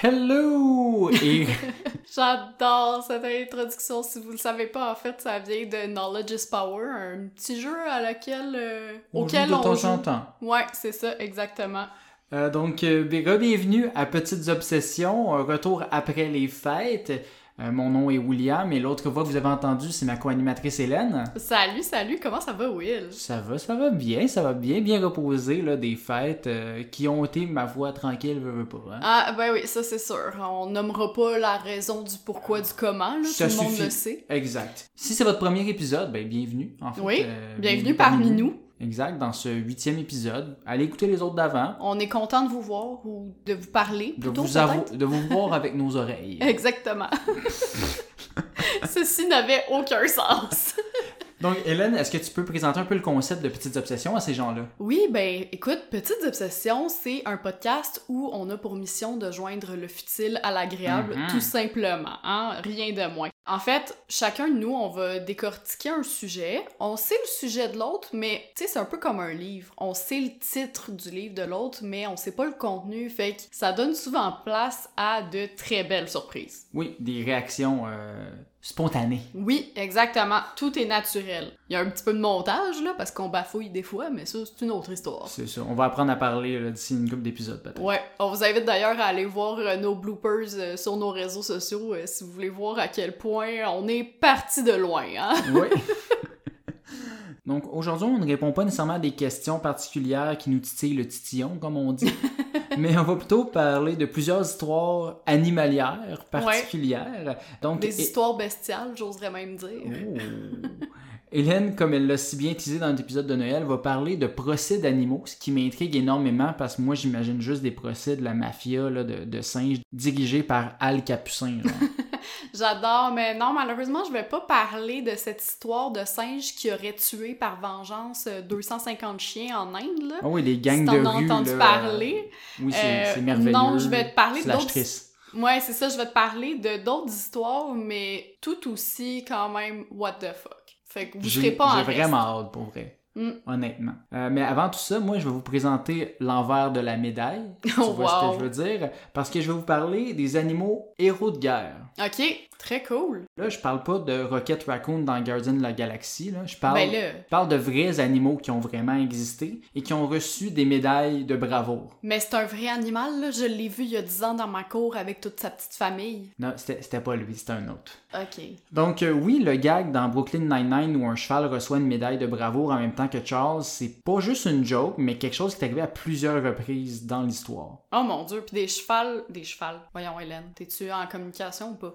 Hello! Et J'adore cette introduction. Si vous le savez pas, en fait, ça vient de Knowledge is Power, un petit jeu à laquelle, euh, on auquel joue de on temps joue. en temps. Ouais, c'est ça, exactement. Euh, donc, euh, bienvenue à Petites Obsessions, un retour après les fêtes. Euh, mon nom est William et l'autre voix que vous avez entendue, c'est ma co-animatrice Hélène. Salut, salut, comment ça va, Will? Ça va, ça va bien, ça va bien, bien reposé, là, des fêtes euh, qui ont été, ma voix tranquille, veux, veux pas. hein. Ah, ben oui, ça c'est sûr. On nommera pas la raison du pourquoi, du comment, là. Ça Tout le monde suffit. le sait. Exact. Si c'est votre premier épisode, ben bienvenue, en fait. Oui, Euh, bienvenue parmi nous. Exact, dans ce huitième épisode. Allez écouter les autres d'avant, On est content de vous voir ou de vous parler, de plutôt, vous, de vous voir avec nos oreilles. Exactement. Ceci n'avait aucun sens. Donc, Hélène, est-ce que tu peux présenter un peu le concept de Petites Obsessions à ces gens-là? Oui, ben écoute, Petites Obsessions, c'est un podcast où on a pour mission de joindre le futile à l'agréable, Mhm. tout simplement, hein, rien de moins. En fait, chacun de nous, on va décortiquer un sujet. On sait le sujet de l'autre, mais tu sais, c'est un peu comme un livre. On sait le titre du livre de l'autre, mais on sait pas le contenu, fait que ça donne souvent place à de très belles surprises. Oui, des réactions euh, spontanées. Oui, exactement. Tout est naturel. Il y a un petit peu de montage, là, parce qu'on bafouille des fois, mais ça, c'est une autre histoire. C'est ça. On va apprendre à parler d'ici une couple d'épisodes, peut-être. Ouais, on vous invite d'ailleurs à aller voir euh, nos bloopers euh, sur nos réseaux sociaux euh, si vous voulez voir à quel point on est parti de loin, hein? Oui. Donc, aujourd'hui, on ne répond pas nécessairement à des questions particulières qui nous titillent le titillon, comme on dit. Mais on va plutôt parler de plusieurs histoires animalières particulières. Donc, Des et- histoires bestiales, j'oserais même dire. Oh. Hélène, comme elle l'a si bien teasé dans l'épisode de Noël, va parler de procès d'animaux, ce qui m'intrigue énormément parce que moi j'imagine juste des procès de la mafia là, de, de singes dirigés par Al Capucin. genre. J'adore, mais non, malheureusement, je vais pas parler de cette histoire de singe qui aurait tué par vengeance euh, 250 chiens en Inde, là. Ah oui, les gangs si de rue. entendu là, parler. Oui, c'est Euh, merveilleux. non, je vais te parler d'autres-. Ouais, c'est ça, je vais te parler de d'autres histoires, mais tout aussi quand même what the fuck. Fait que vous serez pas en j'ai vraiment hâte pour vrai. Mm. Honnêtement. Euh, mais avant tout ça, moi, je vais vous présenter l'envers de la médaille. Tu Oh, vois ce que je veux dire? Parce que je vais vous parler des animaux héros de guerre. Ok, très cool. Là, je parle pas de Rocket Raccoon dans Guardian de la Galaxie. Là. Je parle, Ben là, je parle de vrais animaux qui ont vraiment existé et qui ont reçu des médailles de bravoure. mais c'est un vrai animal, là. Je l'ai vu il y a 10 ans dans ma cour avec toute sa petite famille. Non, c'était c'était pas lui, c'était un autre. Ok. Donc euh, oui, le gag dans Brooklyn Nine-Nine où un cheval reçoit une médaille de bravoure en même temps que Charles, c'est pas juste une joke, mais quelque chose qui est arrivé à plusieurs reprises dans l'histoire. Oh mon dieu, puis des chevals. Des chevals. Voyons, Hélène, t'es-tu en communication ou pas?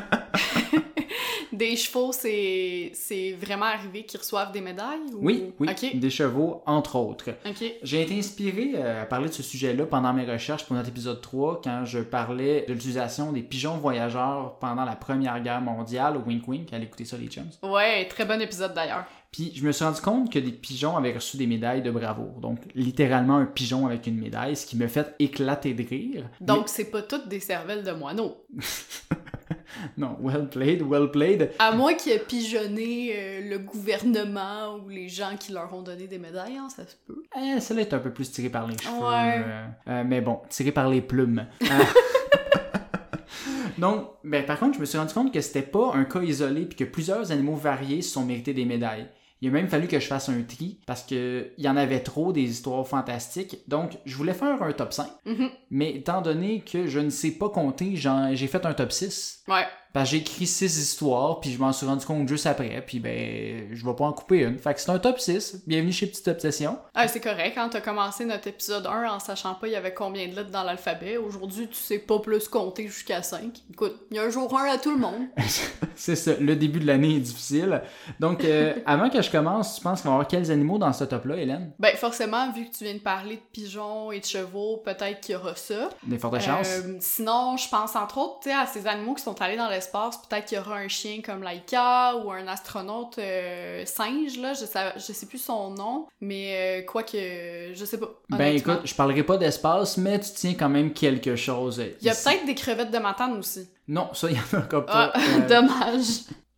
des chevaux, c'est vraiment arrivé qu'ils reçoivent des médailles? ou- Oui, oui, des chevaux, entre autres. ok. J'ai été inspiré euh, à parler de ce sujet-là pendant mes recherches pour notre épisode 3, quand je parlais de l'utilisation des pigeons voyageurs pendant la Première Guerre mondiale, wink wink, allez écouter ça les chums. Ouais, très bon épisode d'ailleurs. Puis je me suis rendu compte que des pigeons avaient reçu des médailles de bravoure, donc littéralement un pigeon avec une médaille, ce qui me fait éclater de rire. Donc, c'est pas toutes des cervelles de moineaux. Non, well played, well played. À moins qu'il ait pigeonné euh, le gouvernement ou les gens qui leur ont donné des médailles, hein, ça se peut. Eh, celle-là est un peu plus tirée par les cheveux. Ouais. euh, euh, mais bon, tirée par les plumes. Donc, ben, par contre, je me suis rendu compte que c'était pas un cas isolé puis que plusieurs animaux variés se sont mérités des médailles. Il a même fallu que je fasse un tri parce que il y en avait trop des histoires fantastiques. Donc, je voulais faire un top 5, Mhm. mais étant donné que je ne sais pas compter, j'ai fait un top 6. Ouais. Parce que j'ai écrit 6 histoires, puis je m'en suis rendu compte juste après, puis ben, je vais pas en couper une. Fait que c'est un top 6. Bienvenue chez Petite Obsession. Ah, c'est correct, quand t'as commencé notre épisode 1 en sachant pas il y avait combien de lettres dans l'alphabet. Aujourd'hui, tu sais pas plus compter jusqu'à 5. Écoute, il y a un jour 1 à tout le monde. C'est ça, le début de l'année est difficile. Donc, euh, avant que je commence, tu penses qu'on va avoir quels animaux dans ce top-là, Hélène? Ben, forcément, vu que tu viens de parler de pigeons et de chevaux, peut-être qu'il y aura ça. Des fortes chances. Euh, sinon, je pense entre autres tu sais, à ces animaux qui sont allés dans l'espace. Peut-être qu'il y aura un chien comme Laika ou un astronaute euh, singe, là. Je sais, je sais plus son nom, mais euh, quoi que. Je sais pas. ben écoute, je parlerai pas d'espace, mais tu tiens quand même quelque chose. Il y a peut-être des crevettes de matane aussi. Non, ça, il y en a encore Ah, pas. Euh, dommage.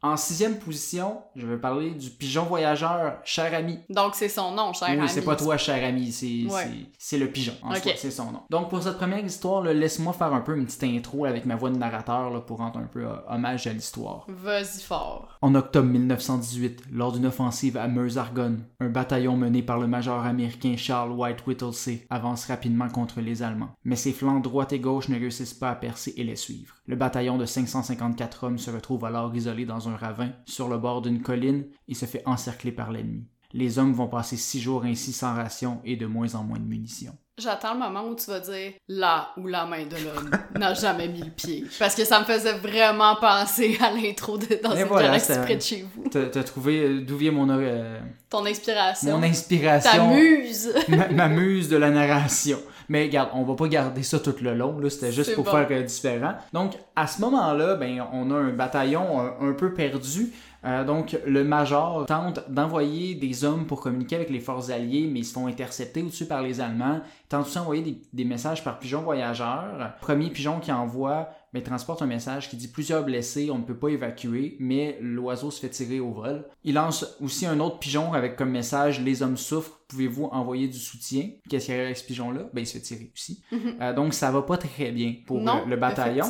En sixième position, je vais parler du pigeon voyageur, cher ami. Donc, c'est son nom, cher ami. Oui, c'est pas toi, cher ami, c'est Ouais. le pigeon. En Ok. soi, c'est son nom. Donc, pour cette première histoire, laisse-moi faire un peu une petite intro avec ma voix de narrateur là, pour rendre un peu euh, hommage à l'histoire. Vas-y fort. En octobre 1918, lors d'une offensive à Meuse-Argonne, un bataillon mené par le major américain Charles White Whittlesey avance rapidement contre les Allemands. Mais ses flancs droite et gauche ne réussissent pas à percer et les suivre. Le bataillon de 554 hommes se retrouve alors isolé dans un ravin, sur le bord d'une colline, et se fait encercler par l'ennemi. Les hommes vont passer six jours ainsi sans ration et de moins en moins de munitions. J'attends le moment où tu vas dire là où la main de l'homme n'a jamais mis le pied. Parce que ça me faisait vraiment penser à l'intro de Dans une voilà, galaxie près de chez vous. T'as trouvé euh, d'où vient mon, euh, Ton inspiration. mon inspiration? Ta muse. ma, ma muse de la narration. Mais regarde, on va pas garder ça tout le long, là, c'était juste pour bon. faire euh, différent. Donc, à ce moment-là, ben, on a un bataillon un, un peu perdu. Euh, donc, le major tente d'envoyer des hommes pour communiquer avec les forces alliées, mais ils se font intercepter au-dessus par les Allemands. Il tente aussi d'envoyer des, des messages par pigeon voyageur. Premier pigeon qui envoie, ben, transporte un message qui dit plusieurs blessés, on ne peut pas évacuer, mais l'oiseau se fait tirer au vol. Il lance aussi un autre pigeon avec comme message les hommes souffrent, pouvez-vous envoyer du soutien? Qu'est-ce qu'il y a avec ce pigeon-là? Ben, il se fait tirer aussi. Euh, donc, ça va pas très bien pour non, euh, le bataillon.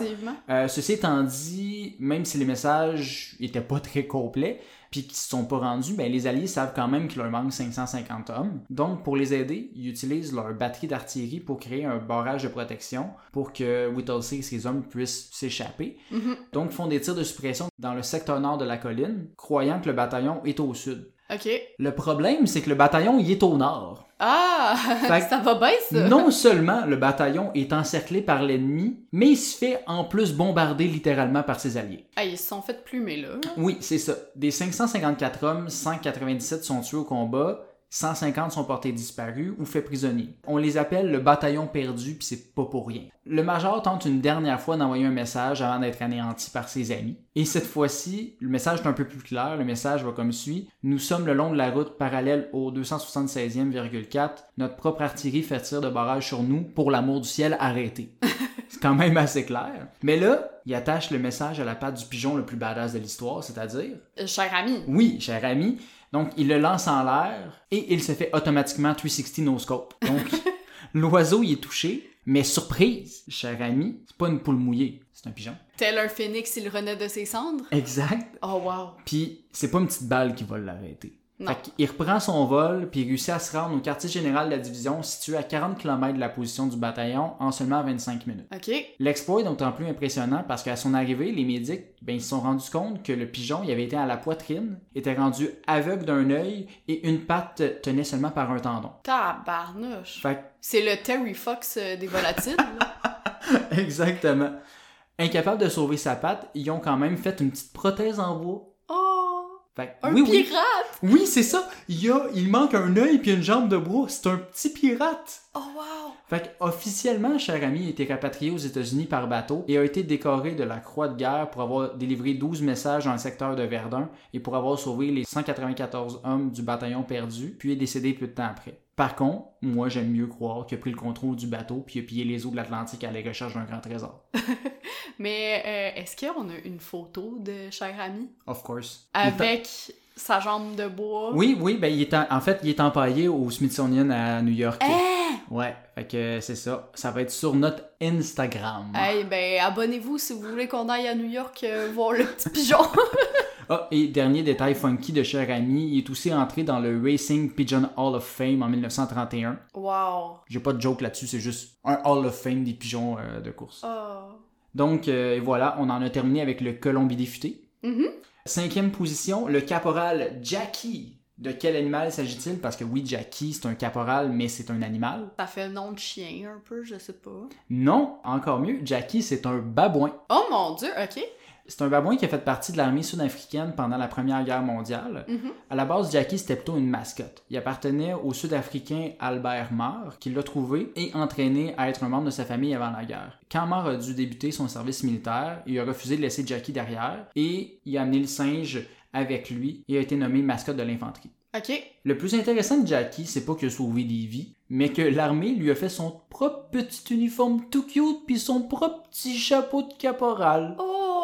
Euh, ceci étant dit, même si les messages étaient pas très complets, puis qu'ils se sont pas rendus, ben les Alliés savent quand même qu'il leur manque 550 hommes. Donc, pour les aider, ils utilisent leur batterie d'artillerie pour créer un barrage de protection pour que Whittlesey et ses hommes puissent s'échapper. Mhm. Donc, ils font des tirs de suppression dans le secteur nord de la colline, croyant que le bataillon est au sud. Ok. Le problème, c'est que le bataillon, il est au nord. Ah! Fait ça va bien, ça? Non seulement le bataillon est encerclé par l'ennemi, mais il se fait en plus bombarder littéralement par ses alliés. Ah, ils se sont fait plumer, là. Oui, c'est ça. Des 554 hommes, 197 sont tués au combat, 150 sont portés disparus ou faits prisonniers. On les appelle le bataillon perdu, puis c'est pas pour rien. Le major tente une dernière fois d'envoyer un message avant d'être anéanti par ses amis. Et cette fois-ci, le message est un peu plus clair. Le message va comme suit. Nous sommes le long de la route parallèle au 276e,4. Notre propre artillerie fait tir de barrage sur nous. Pour l'amour du ciel, arrêtez. C'est quand même assez clair. Mais là, il attache le message à la patte du pigeon le plus badass de l'histoire, c'est-à-dire Euh, Cher ami. oui, cher ami. Donc, il le lance en l'air et il se fait automatiquement 360 no scope. Donc, l'oiseau il est touché, mais surprise, cher ami, c'est pas une poule mouillée, c'est un pigeon. Tel un phénix, il renaît de ses cendres? Exact. Oh, wow. Puis, c'est pas une petite balle qui va l'arrêter. Qu'il reprend son vol, puis il réussit à se rendre au quartier général de la division situé à 40 km de la position du bataillon en seulement 25 minutes. Ok. L'exploit est d'autant plus impressionnant parce qu'à son arrivée, les médics ben, ils se sont rendus compte que le pigeon il avait été à la poitrine, était rendu aveugle d'un œil et une patte tenait seulement par un tendon. Tabarnouche. Fait C'est le Terry Fox euh, des volatiles. exactement. Incapable de sauver sa patte, ils ont quand même fait une petite prothèse en bois. Fait Un oui, pirate! oui, c'est ça. Il, y a, il manque un œil puis une jambe de bois. C'est un petit pirate. Oh, wow! Fait officiellement, cher ami a été rapatrié aux États-Unis par bateau et a été décoré de la Croix de guerre pour avoir délivré 12 messages dans le secteur de Verdun et pour avoir sauvé les 194 hommes du bataillon perdu, puis est décédé peu de temps après. Par contre, moi j'aime mieux croire qu'il a pris le contrôle du bateau puis a pillé les eaux de l'Atlantique à la recherche d'un grand trésor. Mais euh, est-ce qu'on a une photo de cher ami? Of course. Il Avec sa jambe de bois? Oui, oui, ben il est en... en fait, il est empaillé au Smithsonian à New York. Hein? Ouais, fait que c'est ça. Ça va être sur notre Instagram. Hey, ben, abonnez-vous si vous voulez qu'on aille à New York euh, voir le petit pigeon. Ah, et dernier détail funky de cher ami, il est aussi entré dans le Racing Pigeon Hall of Fame en 1931. wow. J'ai pas de joke là-dessus, c'est juste un Hall of Fame des pigeons euh, de course. Oh. Donc euh, voilà, on en a terminé avec le Colombie futé. Mhm. Cinquième position, le caporal Jackie. De quel animal s'agit-il? Parce que oui, Jackie, c'est un caporal, mais c'est un animal. Ça fait le nom de chien un peu, je sais pas. Non, encore mieux, Jackie, c'est un babouin. Oh mon dieu, ok. C'est un babouin qui a fait partie de l'armée sud-africaine pendant la Première Guerre mondiale. Mhm. À la base, Jackie, c'était plutôt une mascotte. Il appartenait au Sud-Africain Albert Marr, qui l'a trouvé et entraîné à être un membre de sa famille avant la guerre. Quand Marr a dû débuter son service militaire, il a refusé de laisser Jackie derrière et il a amené le singe avec lui et a été nommé mascotte de l'infanterie. Ok. Le plus intéressant de Jackie, c'est pas qu'il a sauvé des vies, mais que l'armée lui a fait son propre petit uniforme tout cute puis son propre petit chapeau de caporal. Oh!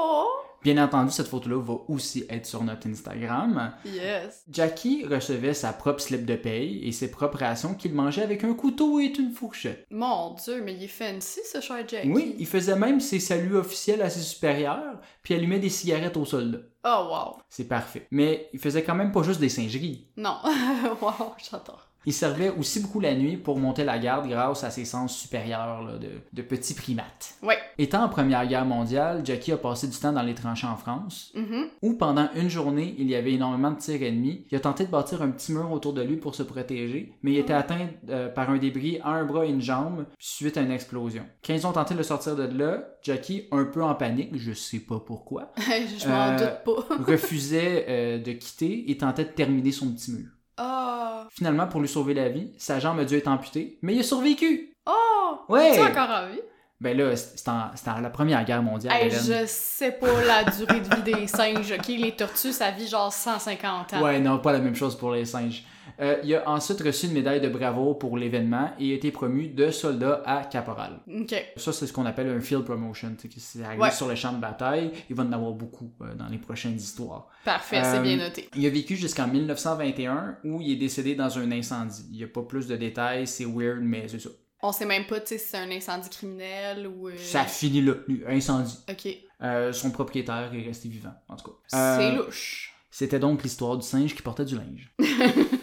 Bien entendu, cette photo-là va aussi être sur notre Instagram. Yes. Jackie recevait sa propre slip de paye et ses propres rations qu'il mangeait avec un couteau et une fourchette. Mon dieu, mais il est fancy ce cher Jackie. Oui, il faisait même ses saluts officiels à ses supérieurs, puis allumait des cigarettes aux soldats. Oh wow. C'est parfait. Mais il faisait quand même pas juste des singeries. Non. wow, j'adore. Il servait aussi beaucoup la nuit pour monter la garde grâce à ses sens supérieurs là, de, de petits primates. Ouais. Étant en Première Guerre mondiale, Jackie a passé du temps dans les tranchées en France, Mhm. où pendant une journée, il y avait énormément de tirs ennemis. Il a tenté de bâtir un petit mur autour de lui pour se protéger, mais il était atteint euh, par un débris à un bras et une jambe suite à une explosion. Quand ils ont tenté de le sortir de là, Jackie, un peu en panique, je sais pas pourquoi, je m'en Euh, doute pas. refusait euh, de quitter et tentait de terminer son petit mur. Oh. Finalement, pour lui sauver la vie, sa jambe a dû être amputée, mais il a survécu! Oh! Ouais! Es-tu encore en vie? Ben là, c'était en, en la Première Guerre mondiale, Hey, je sais pas la durée de vie des singes, ok? Les tortues, ça vit genre 150 ans. Ouais, non, pas la même chose pour les singes. Euh, il a ensuite reçu une médaille de bravoure pour l'événement et a été promu de soldat à caporal. Ok. Ça, c'est ce qu'on appelle un field promotion. C'est arrivé Ouais. sur le champ de bataille. Il va en avoir beaucoup euh, dans les prochaines histoires. Parfait, Euh, c'est bien noté. Il a vécu jusqu'en 1921 où il est décédé dans un incendie. Il n'y a pas plus de détails, c'est weird, mais c'est ça. On sait même pas, si c'est un incendie criminel ou. euh, Ça finit là, incendie. Ok. Euh, son propriétaire est resté vivant, en tout cas. C'est Euh, louche. C'était donc l'histoire du singe qui portait du linge.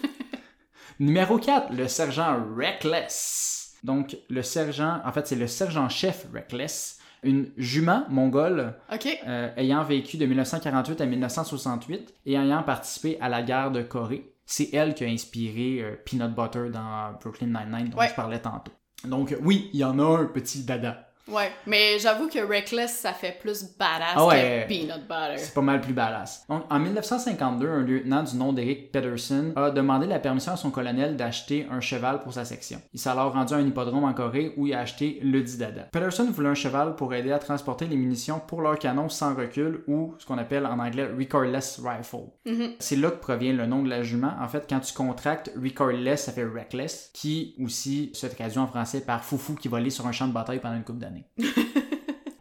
Numéro 4, le sergent Reckless. Donc, le sergent, en fait, c'est le sergent-chef Reckless, une jument mongole euh, ayant vécu de 1948 à 1968 et ayant participé à la guerre de Corée. C'est elle qui a inspiré euh, Peanut Butter dans Brooklyn Nine-Nine dont Ouais. je parlais tantôt. Donc, oui, il y en a un petit dada. Ouais. Mais j'avoue que Reckless, ça fait plus badass Ah ouais. que Peanut Butter. C'est pas mal plus badass. Donc, en 1952, un lieutenant du nom d'Eric Pedersen a demandé la permission à son colonel d'acheter un cheval pour sa section. Il s'est alors rendu à un hippodrome en Corée où il a acheté le Didada. Pedersen voulait un cheval pour aider à transporter les munitions pour leur canon sans recul ou ce qu'on appelle en anglais recordless rifle. Mhm. C'est là que provient le nom de la jument. En fait, quand tu contractes recordless, ça fait reckless, qui aussi se traduit en français par foufou qui volait sur un champ de bataille pendant une couple d'années.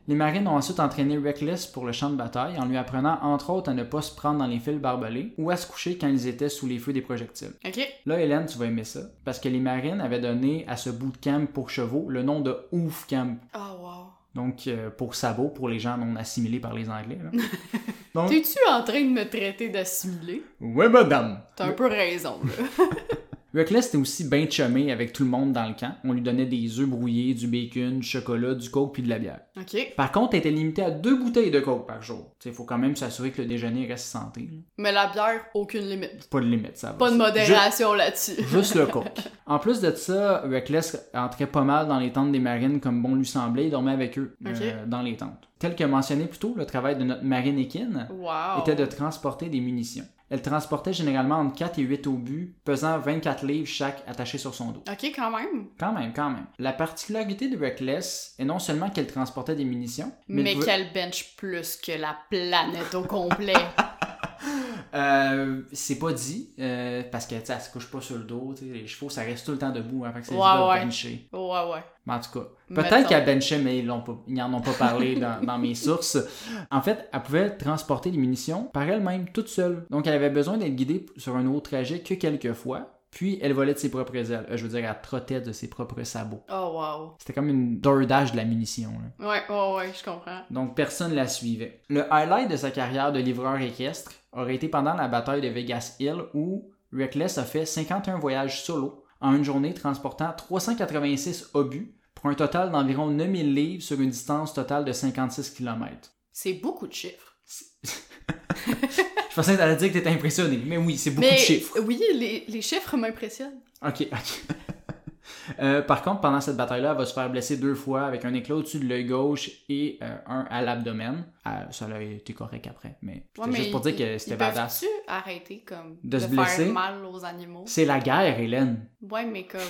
Les marines ont ensuite entraîné Reckless pour le champ de bataille en lui apprenant entre autres à ne pas se prendre dans les fils barbelés ou à se coucher quand ils étaient sous les feux des projectiles. Ok. Là, Hélène, tu vas aimer ça, parce que les marines avaient donné à ce bootcamp pour chevaux le nom de Oof Camp. Oh wow. Donc, euh, pour sabot, pour les gens non assimilés par les Anglais. là. Donc, T'es-tu en train de me traiter d'assimiler? ouais, madame! T'as un peu raison, là. Reckless était aussi bien chumé avec tout le monde dans le camp. On lui donnait des œufs brouillés, du bacon, du chocolat, du coke puis de la bière. Par contre, elle était limitée à deux bouteilles de coke par jour. Il faut quand même s'assurer que le déjeuner reste santé. Mais la bière, aucune limite. Pas de limite, ça va. Pas de modération là-dessus. Ju- Juste le coke. En plus de ça, Reckless entrait pas mal dans les tentes des marines comme bon lui semblait. Il dormait avec eux euh, dans les tentes. Tel que mentionné plus tôt, le travail de notre marine équine Wow. était de transporter des munitions. Elle transportait généralement entre 4 et 8 obus, pesant 24 livres chaque attachés sur son dos. Ok, quand même. Quand même, quand même. La particularité de Reckless est non seulement qu'elle transportait des munitions, mais, Mais, elle pouvait- qu'elle bench plus que la planète au complet. Euh, c'est pas dit, euh, parce que tu elle se couche pas sur le dos, tu les chevaux ça reste tout le temps debout, hein, fait que c'est Ouais, ouais. bencher. ouais, ouais. Mais en tout cas, peut-être qu'elle benchait, mais ils l'ont pas, ils en ont pas parlé dans, dans mes sources. En fait, elle pouvait transporter les munitions par elle-même, toute seule. Donc elle avait besoin d'être guidée sur un autre trajet que quelques fois. Puis elle volait de ses propres ailes. Euh, je veux dire, elle trottait de ses propres sabots. Oh, wow. C'était comme une DoorDash de la munition. là. Ouais, ouais, ouais, je comprends. Donc personne la suivait. Le highlight de sa carrière de livreur équestre aurait été pendant la bataille de Vegas Hill où Reckless a fait 51 voyages solo en une journée transportant 386 obus pour un total d'environ 9000 livres sur une distance totale de 56 km. C'est beaucoup de chiffres. Je pensais que t'allais dire que t'étais impressionné, mais oui, c'est beaucoup Mais de chiffres. oui, les, les chiffres m'impressionnent. Ok, ok. Euh, par contre, pendant cette bataille-là, elle va se faire blesser deux fois avec un éclat au-dessus de l'œil gauche et euh, un à l'abdomen. Euh, ça a été correct après, mais Ouais, mais juste pour dire que c'était badass. peuvent-tu arrêter comme De se faire blesser? mal aux animaux? C'est la guerre, Hélène. Ouais, mais comme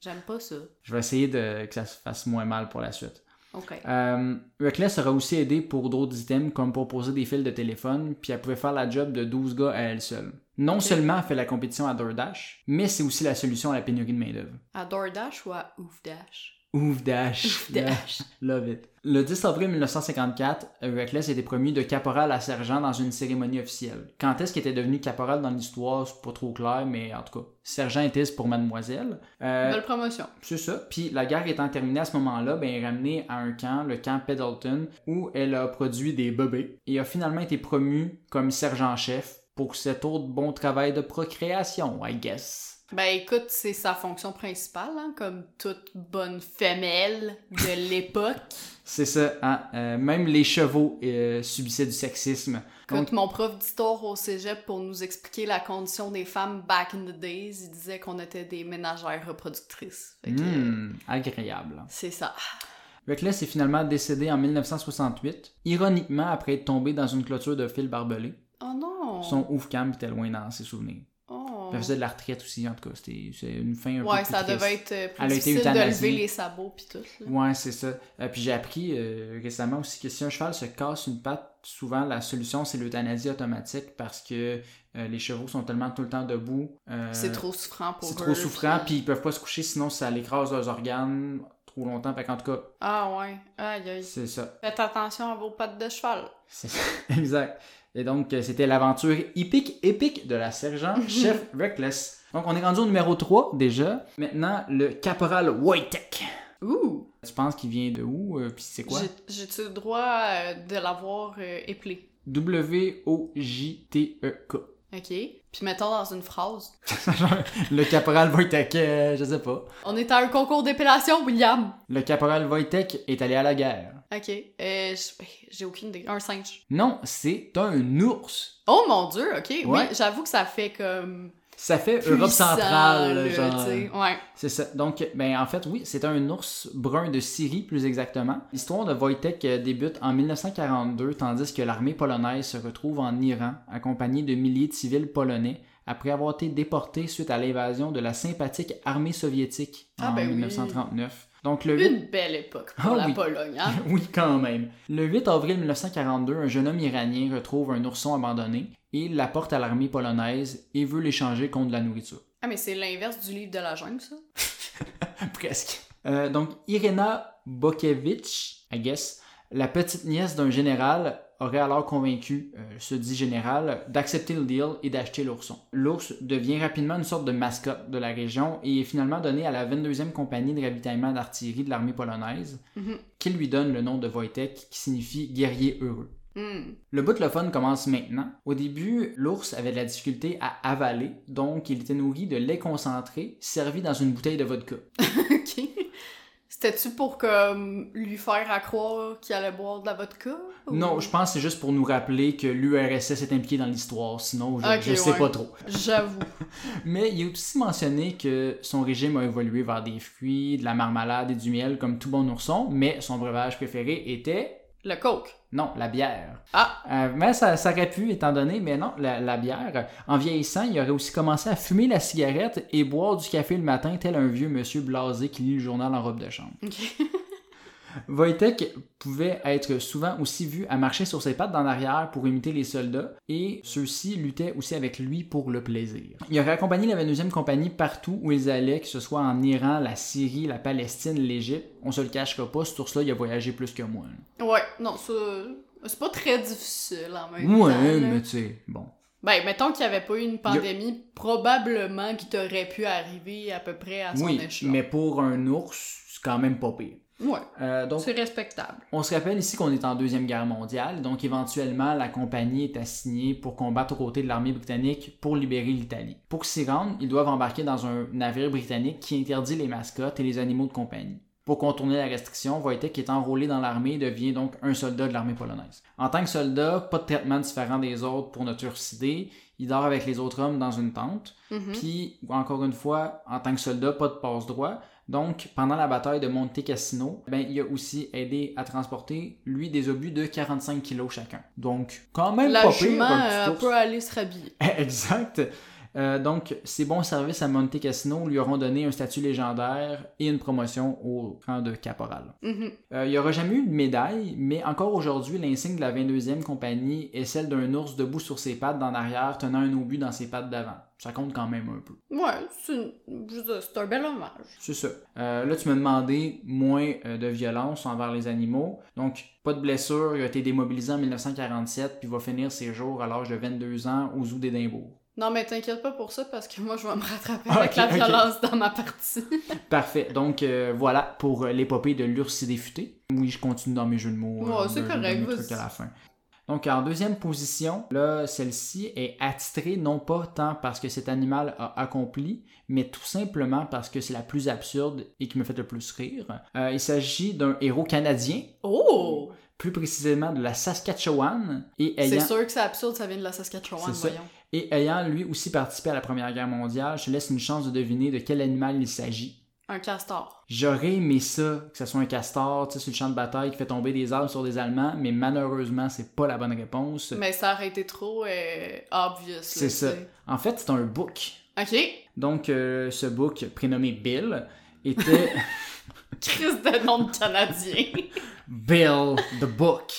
j'aime pas ça. Je vais essayer de, que ça se fasse moins mal pour la suite. Ok. Euh, Reckless aura aussi aidé pour d'autres items comme pour poser des fils de téléphone, puis elle pouvait faire la job de 12 gars à elle seule. Non seulement elle fait la compétition à DoorDash, mais c'est aussi la solution à la pénurie de main-d'œuvre. À DoorDash ou à OofDash? Ouf dash. Ouf dash. Love it. Le 10 avril 1954, Reckless était promu de caporal à sergent dans une cérémonie officielle. Quand est-ce qu'il était devenu caporal dans l'histoire, c'est pas trop clair, mais en tout cas, sergent était pour mademoiselle. Euh, Belle promotion. c'est ça. Puis la guerre étant terminée à ce moment-là, ben, elle est ramenée à un camp, le camp Pendleton, où elle a produit des bébés et a finalement été promue comme sergent-chef pour cet autre bon travail de procréation, I guess. Ben écoute, c'est sa fonction principale, hein, comme toute bonne femelle de l'époque. C'est ça, hein? Euh, même les chevaux euh, subissaient du sexisme. Écoute, mon prof d'histoire au cégep, pour nous expliquer la condition des femmes back in the days, il disait qu'on était des ménagères reproductrices. Que, Hmm, agréable. C'est ça. Reckless est finalement décédé en 1968, ironiquement après être tombé dans une clôture de fil barbelé. Oh non! Son ouf cam était loin dans ses souvenirs. Elle faisait de la retraite aussi, en tout cas. C'était c'est une fin un peu Ouais, plus ça triste. devait être euh, plus Elle été difficile de lever les sabots pis tout. là. Ouais, c'est ça. Euh, puis j'ai appris euh, récemment aussi que si un cheval se casse une patte, souvent la solution c'est l'euthanasie automatique parce que euh, les chevaux sont tellement tout le temps debout. C'est trop souffrant pour eux. C'est trop souffrant, puis- puis ils peuvent pas se coucher sinon ça l'écrase leurs organes trop longtemps. Fait qu'en tout cas, Ah ouais. Aïe aïe. c'est ça. Faites attention à vos pattes de cheval. C'est ça. exact. Et donc, euh, c'était l'aventure épique, épique de la sergent-chef Reckless. Donc, on est rendu au numéro 3 déjà. Maintenant, le caporal Wojtek. Ouh! Tu penses qu'il vient de où? euh, Puis c'est quoi? J'ai- J'ai-tu le droit euh, de l'avoir euh, éplé? W-O-J-T-E-K. Ok. Puis mettons dans une phrase. le caporal Wojtek, euh, je sais pas. On est à un concours d'épellation, William! Le caporal Wojtek est allé à la guerre. Ok. Euh, j- j'ai aucune idée. Un singe. Non, c'est un ours. Oh mon dieu, ok. Oui, j'avoue que ça fait comme. Ça fait puissant, Europe centrale, genre. Ouais. C'est ça. Donc, ben, en fait, oui, c'est un ours brun de Syrie, plus exactement. L'histoire de Wojtek euh, débute en 1942, tandis que l'armée polonaise se retrouve en Iran, accompagnée de milliers de civils polonais, après avoir été déportés suite à l'invasion de la sympathique armée soviétique Ah, en ben oui. 1939. Donc, le 8 Une belle époque pour Ah la oui. Pologne, hein? oui, quand même. Le 8 avril 1942, un jeune homme iranien retrouve un ourson abandonné et l'apporte à l'armée polonaise et veut l'échanger contre de la nourriture. Ah, mais c'est l'inverse du livre de la jungle, ça? Presque. Euh, donc, Irena Bokevich, I guess, la petite nièce d'un général, aurait alors convaincu euh, ce dit général d'accepter le deal et d'acheter l'ourson. L'ours devient rapidement une sorte de mascotte de la région et est finalement donné à la 22e compagnie de ravitaillement d'artillerie de l'armée polonaise, Mhm. qui lui donne le nom de Wojtek, qui signifie guerrier heureux. Hmm. Le bout de le fun commence maintenant. Au début, l'ours avait de la difficulté à avaler, donc il était nourri de lait concentré servi dans une bouteille de vodka. C'était-tu pour comme lui faire à croire qu'il allait boire de la vodka? ou- Non, je pense que c'est juste pour nous rappeler que l'URSS est impliqué dans l'histoire, sinon je, Ok, je sais ouais. pas trop. J'avoue. Mais il est aussi mentionné que son régime a évolué vers des fruits, de la marmelade et du miel comme tout bon ourson, mais son breuvage préféré était... Le coke. Non, la bière. Ah! Euh, mais ça, ça aurait pu, étant donné, mais non, la, la bière. En vieillissant, il aurait aussi commencé à fumer la cigarette et boire du café le matin, tel un vieux monsieur blasé qui lit le journal en robe de chambre. Wojtek pouvait être souvent aussi vu à marcher sur ses pattes dans l'arrière pour imiter les soldats, et ceux-ci luttaient aussi avec lui pour le plaisir. Il aurait accompagné la 22e compagnie partout où ils allaient, que ce soit en Iran, la Syrie, la Palestine, l'Égypte. On se le cachera pas, ce ours-là, il a voyagé plus que moi. là. Ouais, non, ça. C'est pas très difficile en même temps. Ouais, mais tu sais, bon. Ben, mettons qu'il n'y avait pas eu une pandémie, probablement qu'il t'aurait pu arriver à peu près à son Oui, échelon. mais pour un ours, c'est quand même pas pire. Ouais, Euh, donc, c'est respectable. On se rappelle ici qu'on est en Deuxième Guerre mondiale, donc éventuellement la compagnie est assignée pour combattre aux côtés de l'armée britannique pour libérer l'Italie. Pour s'y rendre, ils doivent embarquer dans un navire britannique qui interdit les mascottes et les animaux de compagnie. Pour contourner la restriction, Wojtek est enrôlé dans l'armée et devient donc un soldat de l'armée polonaise. En tant que soldat, pas de traitement différent des autres pour ne turcider, il dort avec les autres hommes dans une tente, Mhm. puis, encore une fois, en tant que soldat, pas de passe-droit. Donc, pendant la bataille de Monte Cassino, ben, il a aussi aidé à transporter, lui, des obus de 45 kilos chacun. Donc, quand même La pas pire. euh, peut aller se rhabiller. exact. Euh, donc, ses bons services à Monte Cassino lui auront donné un statut légendaire et une promotion au rang de caporal. Mhm. Euh, il n'y aura jamais eu de médaille, mais encore aujourd'hui, l'insigne de la 22e compagnie est celle d'un ours debout sur ses pattes d'en arrière, tenant un obus dans ses pattes d'avant. Ça compte quand même un peu. Ouais, c'est un bel hommage. C'est ça. Euh, là, tu m'as demandé moins euh, de violence envers les animaux. Donc, pas de blessure. Il a été démobilisé en 1947, puis va finir ses jours à l'âge de 22 ans au zoo d'Édimbourg. Non, mais t'inquiète pas pour ça parce que moi, je vais me rattraper Ah, avec la violence dans ma partie. Parfait. Donc, euh, voilà pour l'épopée de l'oursidé futé. Oui, je continue dans mes jeux de mots. Ouais, c'est correct, trucs à la fin. Donc, en deuxième position, là, celle-ci est attitrée non pas tant parce que cet animal a accompli, mais tout simplement parce que c'est la plus absurde et qui me fait le plus rire. Euh, il s'agit d'un héros canadien, Oh! plus précisément de la Saskatchewan, et C'est sûr que c'est absurde, ça vient de la Saskatchewan, ça. voyons. et ayant lui aussi participé à la Première Guerre mondiale, je te laisse une chance de deviner de quel animal il s'agit. Un castor. J'aurais aimé ça, que ce soit un castor, tu sais, sur le champ de bataille qui fait tomber des arbres sur des Allemands, mais malheureusement, c'est pas la bonne réponse. Mais ça aurait été trop euh, obvious. C'est ça. En fait, c'est un book. Ok. Donc, euh, ce book, prénommé Bill, était Crise de nom de Canadien. Bill the Book.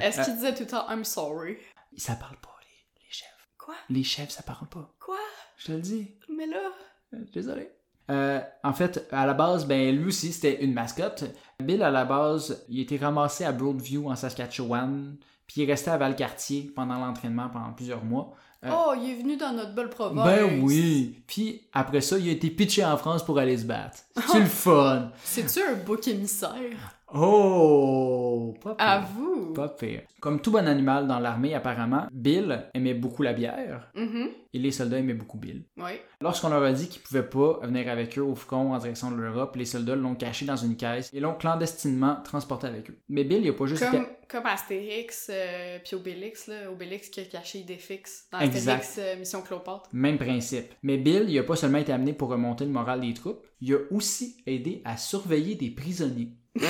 Est-ce Euh. qu'il disait tout le temps I'm sorry? Ça parle pas, les, les chèvres. Quoi? Les chèvres, ça parle pas. Quoi? Je te le dis. Mais là? Euh, Désolé. Euh, en fait, à la base, ben lui aussi, c'était une mascotte. Bill, à la base, il a été ramassé à Broadview, en Saskatchewan, puis il est resté à Valcartier pendant l'entraînement pendant plusieurs mois. Euh, Oh, il est venu dans notre belle province. Ben oui! Puis après ça, il a été pitché en France pour aller se battre. C'est le fun! C'est-tu un bouc émissaire? Oh! Pas pire. Avoue. Pas pire. Comme tout bon animal dans l'armée, apparemment, Bill aimait beaucoup la bière Mhm. et les soldats aimaient beaucoup Bill. Oui. Lorsqu'on leur a dit qu'ils pouvaient pas venir avec eux au front en direction de l'Europe, les soldats l'ont caché dans une caisse et l'ont clandestinement transporté avec eux. Mais Bill, il a pas juste Comme, été- comme Astérix euh, puis Obélix, là. Obélix qui a caché Idéfix dans Exact. Astérix euh, Mission Cléopâtre. Même principe. Mais Bill, il a pas seulement été amené pour remonter le moral des troupes, il a aussi aidé à surveiller des prisonniers.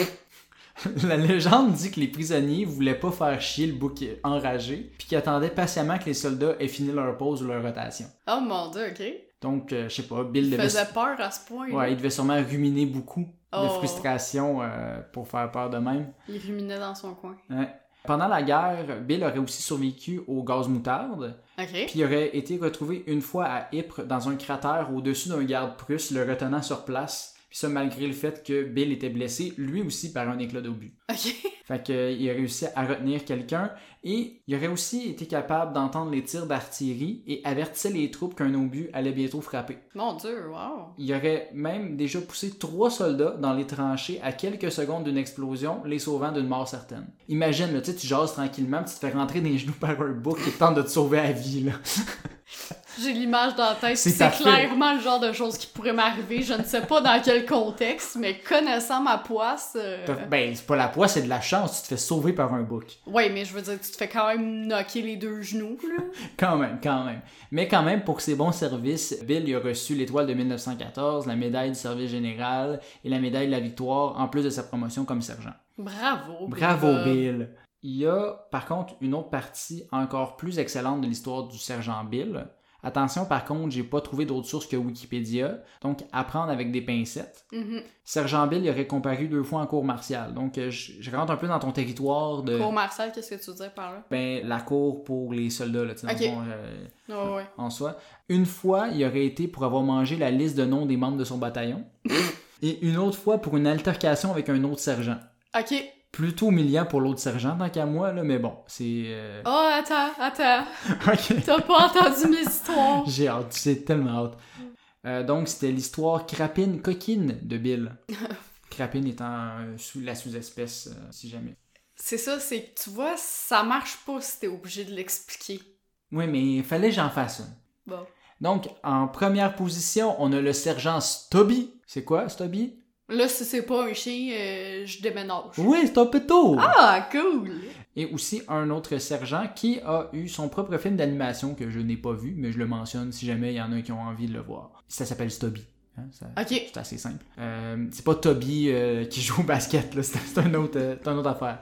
La légende dit que les prisonniers voulaient pas faire chier le bouc enragé, puis qu'ils attendaient patiemment que les soldats aient fini leur pause ou leur rotation. Oh mon dieu, ok. Donc, euh, je sais pas, Bill Il devait... faisait peur à ce point. Ouais, il devait sûrement ruminer beaucoup de Oh. frustration euh, pour faire peur de même. Il ruminait dans son coin. Ouais. Pendant la guerre, Bill aurait aussi survécu au gaz moutarde, Ok. puis il aurait été retrouvé une fois à Ypres dans un cratère au-dessus d'un garde prusse, le retenant sur place. Puis ça, malgré le fait que Bill était blessé, lui aussi, par un éclat d'obus. Ok. Fait qu'il a réussi à retenir quelqu'un et il aurait aussi été capable d'entendre les tirs d'artillerie et avertissait les troupes qu'un obus allait bientôt frapper. Mon dieu, wow. Il aurait même déjà poussé trois soldats dans les tranchées à quelques secondes d'une explosion, les sauvant d'une mort certaine. Imagine, là, tu sais, tu jases tranquillement, tu te fais rentrer les genoux par un bouc qui tente de te sauver la vie. Là. J'ai l'image dans la tête. C'est clairement le genre de choses qui pourrait m'arriver. Je ne sais pas dans quel contexte, mais connaissant ma poisse. euh, Ben, c'est pas la poisse, c'est de la chance, tu te fais sauver par un bouc. Ouais, mais je veux dire, tu te fais quand même knocker les deux genoux, là. Quand même, quand même. Mais quand même, pour ses bons services, Bill il a reçu l'étoile de 1914, la médaille du service général et la médaille de la victoire, en plus de sa promotion comme sergent. Bravo. Bravo. Bill. Il y a par contre une autre partie encore plus excellente de l'histoire du sergent Bill. Attention, par contre, j'ai pas trouvé d'autres sources que Wikipédia, donc à prendre avec des pincettes. Mhm. Sergent Bill il aurait comparu deux fois en cour martiale, donc euh, je, je rentre un peu dans ton territoire de Cour Marcel, qu'est-ce que tu veux dire par là? ben, la cour pour les soldats, là, tu sais, fond, euh, Oh, ouais. en soi. Une fois, il aurait été pour avoir mangé la liste de noms des membres de son bataillon, et une autre fois pour une altercation avec un autre sergent. Ok. Plutôt humiliant pour l'autre sergent, tant qu'à moi, là, mais bon, c'est... euh, Oh, attends, attends. ok. T'as pas entendu mes histoires. J'ai hâte, j'ai tellement hâte. Euh, donc, c'était l'histoire crapine-coquine de Bill. crapine étant euh, sous la sous-espèce, euh, si jamais. C'est ça, c'est que tu vois, ça marche pas si t'es obligé de l'expliquer. Oui, mais il fallait que j'en fasse une. Bon. Donc, en première position, on a le sergent Stubby. C'est quoi, Stubby? Là, si c'est pas un chien, euh, je déménage. Oui, c'est un péto! Ah, cool! Et aussi un autre sergent qui a eu son propre film d'animation que je n'ai pas vu, mais je le mentionne si jamais il y en a qui ont envie de le voir. Ça s'appelle Stubby. Hein, ça- Ok. C'est assez simple. Euh, c'est pas Toby euh, qui joue au basket, là, c'est un autre, euh, c'est une autre affaire.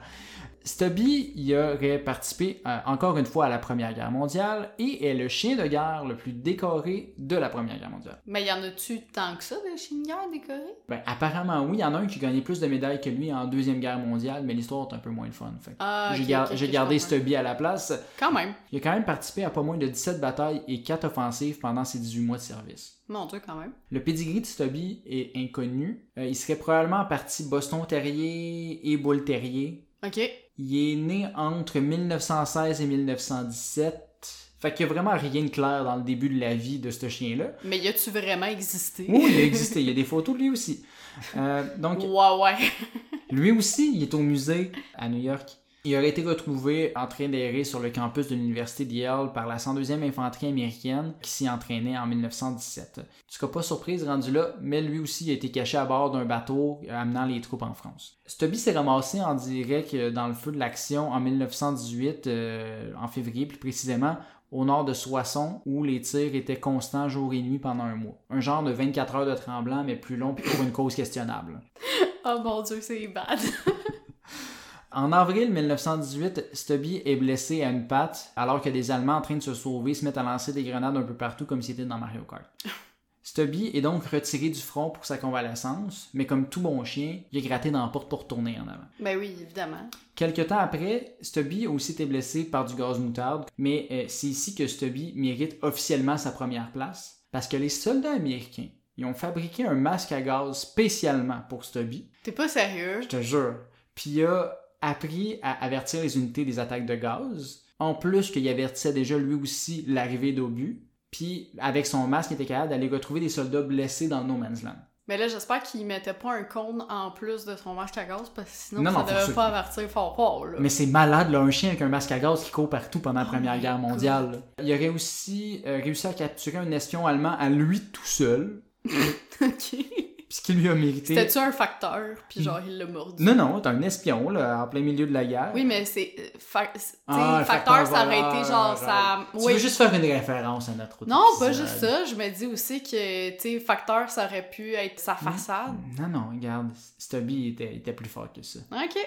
Stubby il aurait participé euh, encore une fois à la Première Guerre mondiale et est le chien de guerre le plus décoré de la Première Guerre mondiale. Mais y en a-tu tant que ça de chiens de guerre décorés? Ben, apparemment, oui, il y en a un qui a gagné plus de médailles que lui en Deuxième Guerre mondiale, mais l'histoire est un peu moins le fun. Fait. Ah, j'ai gar- gardé. Stubby à la place. Quand même. Il a quand même participé à pas moins de 17 batailles et 4 offensives pendant ses 18 mois de service. Mon Dieu, quand même. Le pedigree de Stubby est inconnu. Euh, il serait probablement parti Boston Terrier et Bull Terrier. Ok. Il est né entre 1916 et 1917. Fait qu'il y a vraiment rien de clair dans le début de la vie de ce chien-là. Mais y a-tu vraiment existé? Oui, il a existé. Il y a des photos de lui aussi. Euh, donc, Ouais, ouais. lui aussi, il est au musée à New York. Il aurait été retrouvé en train d'errer sur le campus de l'université de Yale par la 102e infanterie américaine qui s'y entraînait en 1917. Tu seras pas surprise rendu là, mais lui aussi a été caché à bord d'un bateau amenant les troupes en France. Stubby s'est ramassé en direct euh, dans le feu de l'action en 1918, euh, en février plus précisément, au nord de Soissons, où les tirs étaient constants jour et nuit pendant un mois. Un genre de 24 heures de tremblant, mais plus long pour une cause questionnable. Oh mon Dieu, c'est bad. En avril 1918, Stubby est blessé à une patte alors que des Allemands en train de se sauver se mettent à lancer des grenades un peu partout comme si c'était dans Mario Kart. Stubby est donc retiré du front pour sa convalescence, mais comme tout bon chien, il est gratté dans la porte pour retourner en avant. ben oui, évidemment. Quelque temps après, Stubby a aussi été blessé par du gaz moutarde, mais euh, c'est ici que Stubby mérite officiellement sa première place, parce que les soldats américains ils ont fabriqué un masque à gaz spécialement pour Stubby, T'es pas sérieux? je te jure. Puis il a appris à avertir les unités des attaques de gaz. En plus qu'il avertissait déjà lui aussi l'arrivée d'obus. Puis avec son masque, il était capable d'aller retrouver des soldats blessés dans No Man's Land. Mais là, j'espère qu'il mettait pas un cône en plus de son masque à gaz, parce que sinon, Non, ça non, devait pas avertir fort fort, là. Mais c'est malade, là, un chien avec un masque à gaz qui court partout pendant la Oh Première Guerre mondiale. là. Il aurait aussi euh, réussi à capturer un espion allemand à lui tout seul, ok. Ce qui lui a mérité... C'était-tu un facteur, puis genre, il l'a mordu? Non, non, t'es un espion, là, en plein milieu de la guerre. Oui, mais c'est. euh, fa- Ah, facteur, facteur ça aurait été genre. genre. Ça... Tu Oui. veux juste faire une référence à notre autre Non, pas juste ça. Je me dis aussi que, tu sais, facteur, ça aurait pu être sa façade. Non, non, regarde, Stubby était, était plus fort que ça. Ok.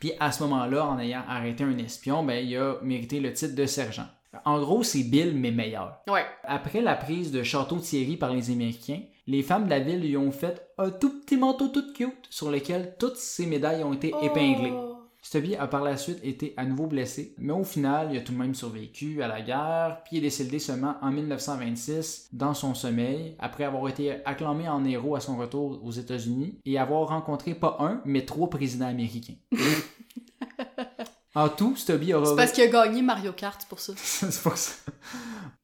Puis à ce moment-là, en ayant arrêté un espion, ben, il a mérité le titre de sergent. En gros, c'est Bill, mais meilleur. Ouais. Après la prise de Château-Thierry par les Américains, les femmes de la ville lui ont fait un tout petit manteau tout cute sur lequel toutes ses médailles ont été épinglées. Oh. Stubby a par la suite été à nouveau blessé, mais au final, il a tout de même survécu à la guerre, puis il est décédé seulement en 1926 dans son sommeil, après avoir été acclamé en héros à son retour aux États-Unis et avoir rencontré pas un, mais trois présidents américains. en tout, Stubby aura... C'est parce qu'il a gagné Mario Kart c'est pour ça. C'est pour ça.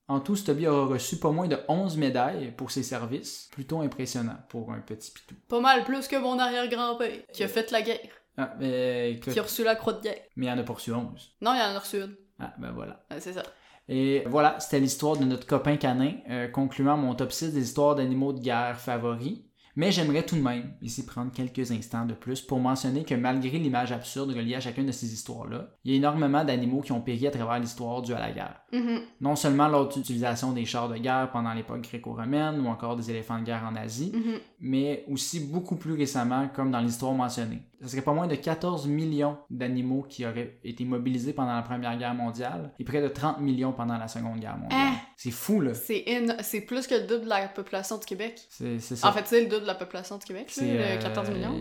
En tout, Stubby aura reçu pas moins de 11 médailles pour ses services. Plutôt impressionnant pour un petit pitou. Pas mal plus que mon arrière-grand-père, qui a fait la guerre, Ah, mais écoute, qui a reçu la croix de guerre. mais il en a pas reçu 11. Non, il y en a reçu une. Ah, ben voilà. Ouais, C'est ça. Et voilà, c'était l'histoire de notre copain canin, euh, concluant mon top 6 des histoires d'animaux de guerre favoris. Mais j'aimerais tout de même ici prendre quelques instants de plus pour mentionner que malgré l'image absurde reliée à chacune de ces histoires-là, il y a énormément d'animaux qui ont péri à travers l'histoire due à la guerre. Mhm. Non seulement lors de l'utilisation des chars de guerre pendant l'époque gréco-romaine ou encore des éléphants de guerre en Asie, Mhm. mais aussi beaucoup plus récemment comme dans l'histoire mentionnée. Ce serait pas moins de 14 millions d'animaux qui auraient été mobilisés pendant la Première Guerre mondiale et près de 30 millions pendant la Seconde Guerre mondiale. Hein? C'est fou, là. C'est in- c'est plus que le double de la population du Québec. C'est ça. En fait, c'est le double de la population du Québec, là, C'est, le euh, 14 millions.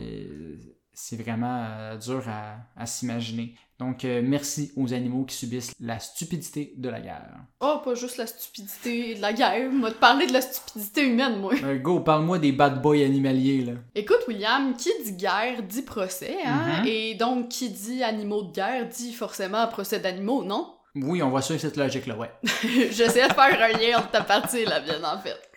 C'est vraiment euh, dur à, à s'imaginer. Donc, euh, merci aux animaux qui subissent la stupidité de la guerre. Oh, pas juste la stupidité de la guerre. Moi, te parler de la stupidité humaine, moi. Euh, go, parle-moi des bad boys animaliers, là. Écoute, William, qui dit guerre dit procès, hein? Mhm. Et donc, qui dit animaux de guerre dit forcément procès d'animaux, non? Oui, on va suivre cette logique-là, ouais. J'essaie de faire un lien entre ta partie la mienne, en fait.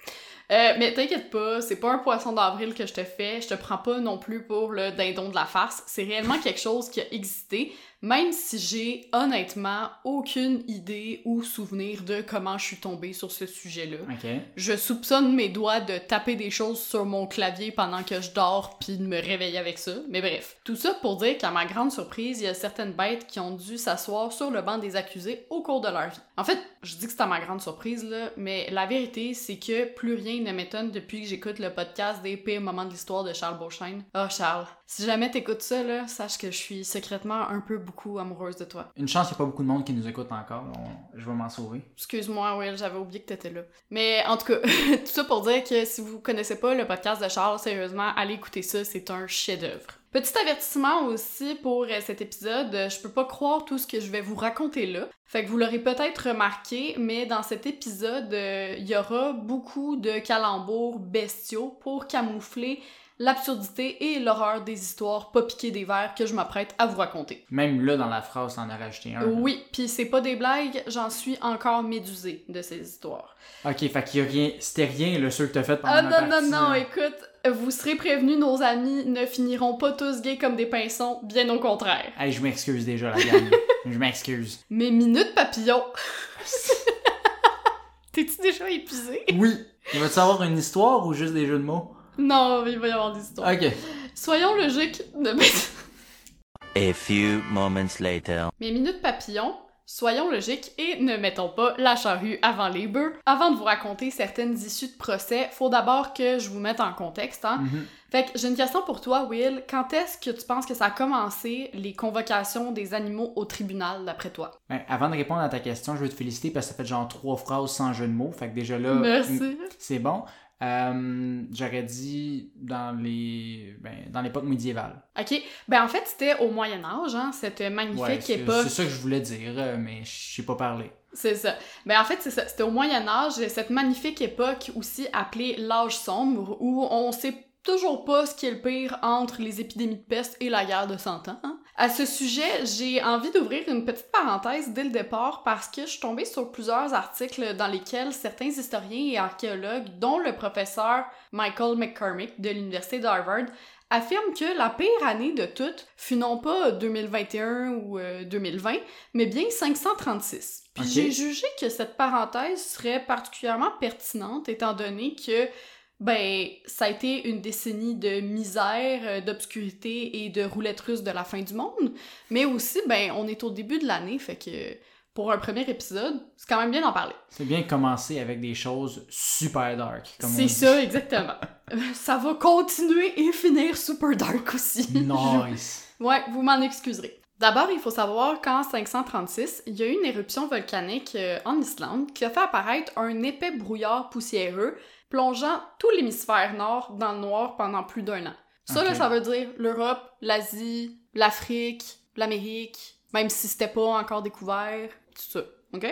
Euh, mais t'inquiète pas, c'est pas un poisson d'avril que je te fais, je te prends pas non plus pour le dindon de la face, c'est réellement quelque chose qui a existé, même si j'ai honnêtement aucune idée ou souvenir de comment je suis tombée sur ce sujet-là. OK. Je soupçonne mes doigts de taper des choses sur mon clavier pendant que je dors puis de me réveiller avec ça. Mais bref, tout ça pour dire qu'à ma grande surprise, il y a certaines bêtes qui ont dû s'asseoir sur le banc des accusés au cours de leur vie. En fait, je dis que c'est à ma grande surprise là, mais la vérité c'est que plus rien ne m'étonne depuis que j'écoute le podcast des pires moments de l'histoire de Charles Beauchesne. Oh Charles, Si jamais t'écoutes ça, là, sache que je suis secrètement un peu beaucoup amoureuse de toi. Une chance, il n'y a pas beaucoup de monde qui nous écoute encore. On- Je vais m'en sauver. Excuse-moi, Will, j'avais oublié que t'étais là. Mais en tout cas, tout ça pour dire que si vous connaissez pas le podcast de Charles, sérieusement, allez écouter ça, c'est un chef-d'œuvre. Petit avertissement aussi pour euh, cet épisode, je peux pas croire tout ce que je vais vous raconter là. Fait que vous l'aurez peut-être remarqué, mais dans cet épisode, euh, il y aura beaucoup de calembours bestiaux pour camoufler l'absurdité et l'horreur des histoires pas piquées des verres que je m'apprête à vous raconter. Même là, dans la phrase, t'en as rajouté un. Oui, puis c'est pas des blagues, j'en suis encore médusée de ces histoires. Ok, fait qu'il y a rien. C'était rien, le ceux que t'as fait pendant Ah ma non, non, partie, non, là. écoute, vous serez prévenus, nos amis ne finiront pas tous gays comme des pinsons, bien au contraire. Hey, je m'excuse déjà, la gang. je m'excuse. Mais minute papillon. T'es-tu déjà épuisé? Oui. Il va-tu avoir une histoire ou juste des jeux de mots? Non, il va y avoir des histoires. Ok. Soyons logiques. de- A few moments later. Mais minute papillon, soyons logiques et ne mettons pas la charrue avant les bœufs. Avant de vous raconter certaines issues de procès, faut d'abord que je vous mette en contexte, hein. Mhm. Fait que j'ai une question pour toi, Will. Quand est-ce que tu penses que ça a commencé, les convocations des animaux au tribunal, d'après toi? Ben, avant de répondre à ta question, je veux te féliciter parce que ça fait genre trois phrases sans jeu de mots. Fait que déjà là. Merci. C'est bon. Euh, J'aurais dit dans les. Ben, dans l'époque médiévale. OK. Ben en fait, c'était au Moyen Âge, hein, cette magnifique Ouais, époque. c'est ça que je voulais dire, euh, mais je sais pas parler. C'est ça. Ben en fait, c'est ça. C'était au Moyen Âge, cette magnifique époque aussi appelée l'âge sombre, où on sait toujours pas ce qui est le pire entre les épidémies de peste et la guerre de Cent Ans. hein. À ce sujet, j'ai envie d'ouvrir une petite parenthèse dès le départ parce que je suis tombée sur plusieurs articles dans lesquels certains historiens et archéologues, dont le professeur Michael McCormick de l'Université d'Harvard, affirment que la pire année de toutes fut non pas 2021 ou euh, 2020, mais bien 536. Puis j'ai jugé que cette parenthèse serait particulièrement pertinente étant donné que ben ça a été une décennie de misère, euh, d'obscurité et de roulette russe de la fin du monde, mais aussi ben on est au début de l'année fait que pour un premier épisode, c'est quand même bien d'en parler. C'est bien de commencer avec des choses super dark. comme on C'est ça exactement. Ça va continuer et finir super dark aussi. Nice. Ouais, vous m'en excuserez. D'abord, il faut savoir qu'en 536, il y a eu une éruption volcanique euh, en Islande qui a fait apparaître un épais brouillard poussiéreux plongeant tout l'hémisphère nord dans le noir pendant plus d'un an. Ça, là, ça veut dire l'Europe, l'Asie, l'Afrique, l'Amérique, même si c'était pas encore découvert, tout ça, ok?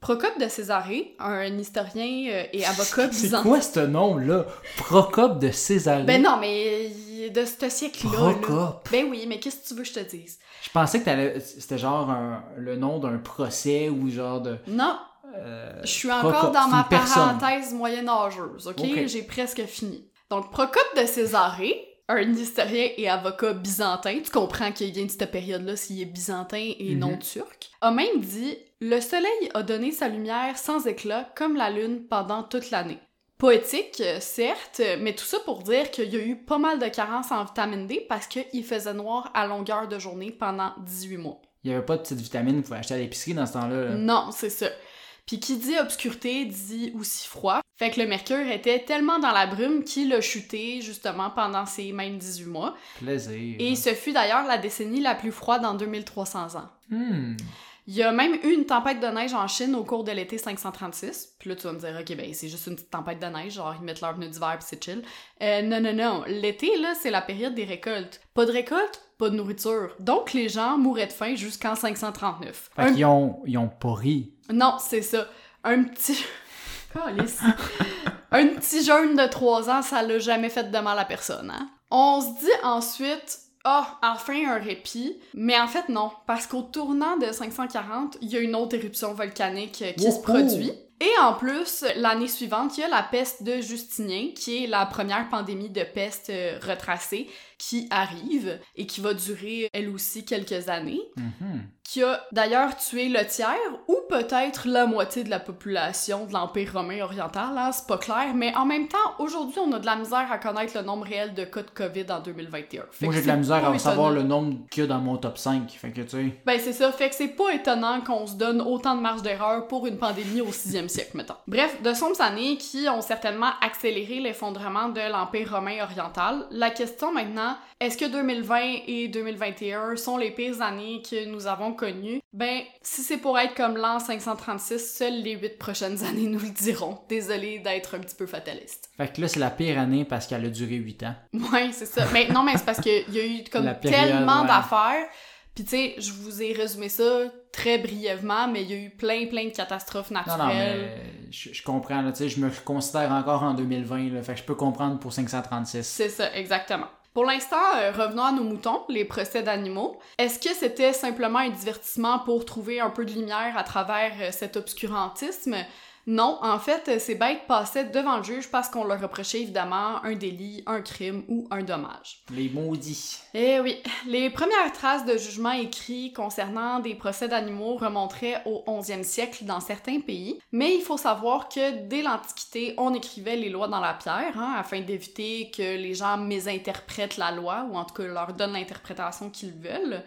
Procope de Césarée, un historien euh, et avocat C'est byzantin... quoi ce nom-là? Procope de Césarée? Ben non, mais de ce siècle-là. là. Procope? Ben oui, mais qu'est-ce que tu veux que je te dise? Je pensais que c'était genre un- le nom d'un procès ou genre de. Non, euh, je suis Procope, encore dans ma parenthèse moyenâgeuse, ok? J'ai presque fini. Donc, Procope de Césarée, un historien et avocat byzantin, tu comprends qu'il vient de cette période-là s'il est byzantin et Mhm. non turc, a même dit « Le soleil a donné sa lumière sans éclat comme la lune pendant toute l'année. » Poétique, euh, certes, mais tout ça pour dire qu'il y a eu pas mal de carences en vitamine D parce qu'il faisait noir à longueur de journée pendant 18 mois. Il y avait pas de petites vitamines que vous pouvez acheter à l'épicerie dans ce temps-là. là. Non, c'est ça. Puis qui dit obscurité dit aussi froid. Fait que le mercure était tellement dans la brume qu'il a chuté justement pendant ces mêmes 18 mois. Plaisir. Et ce fut d'ailleurs la décennie la plus froide en 2300 ans. Hmm. Il y a même eu une tempête de neige en Chine au cours de l'été 536. Puis là, tu vas me dire, ok, ben c'est juste une petite tempête de neige, genre ils mettent leur pneus d'hiver puis c'est chill. Euh, non, non, non. L'été, là, c'est la période des récoltes. Pas de récolte, pas de nourriture. Donc les gens mouraient de faim jusqu'en 539. Fait Un qu'ils ont, ils ont pas ri. Non, c'est ça. Un petit. Un petit jeune de 3 ans, ça l'a jamais fait de mal à personne, hein? On se dit ensuite, ah, enfin un répit. Mais en fait, non. Parce qu'au tournant de 540, il y a une autre éruption volcanique qui se produit. Et en plus, l'année suivante, il y a la peste de Justinien, qui est la première pandémie de peste euh, retracée qui arrive et qui va durer elle aussi quelques années Mhm. Qui a d'ailleurs tué le tiers ou peut-être la moitié de la population de l'Empire romain oriental, hein, c'est pas clair, mais en même temps, aujourd'hui, on a de la misère à connaître le nombre réel de cas de COVID en 2021. Fait Moi, j'ai de la misère à savoir le nombre qu'il y a dans mon top 5. Fait que, tu sais. Ben c'est ça, fait que c'est pas étonnant qu'on se donne autant de marge d'erreur pour une pandémie au 6e siècle, mettons. Bref, de sombres années qui ont certainement accéléré l'effondrement de l'Empire romain oriental. La question maintenant, est-ce que 2020 et 2021 sont les pires années que nous avons Ben, si c'est pour être comme l'an 536, seules les 8 prochaines années nous le diront. Désolé d'être un petit peu fataliste. Fait que là, c'est la pire année parce qu'elle a duré 8 ans. Ouais, c'est ça. Mais non, mais c'est parce qu'il y a eu comme période, tellement ouais. d'affaires. Puis tu sais, je vous ai résumé ça très brièvement, mais il y a eu plein, plein de catastrophes Non, naturelles. non, mais je, je comprends, tu sais, je me considère encore en 2020, là, fait que je peux comprendre pour 536. C'est ça, exactement. Pour l'instant, euh, revenons à nos moutons, les procès d'animaux. Est-ce que c'était simplement un divertissement pour trouver un peu de lumière à travers euh, cet obscurantisme? Non, en fait, euh, ces bêtes passaient devant le juge parce qu'on leur reprochait évidemment un délit, un crime ou un dommage. Les maudits. Eh oui, les premières traces de jugement écrits concernant des procès d'animaux remonteraient au 11e siècle dans certains pays, mais il faut savoir que dès l'Antiquité, on écrivait les lois dans la pierre hein, afin d'éviter que les gens mésinterprètent la loi ou en tout cas leur donnent l'interprétation qu'ils veulent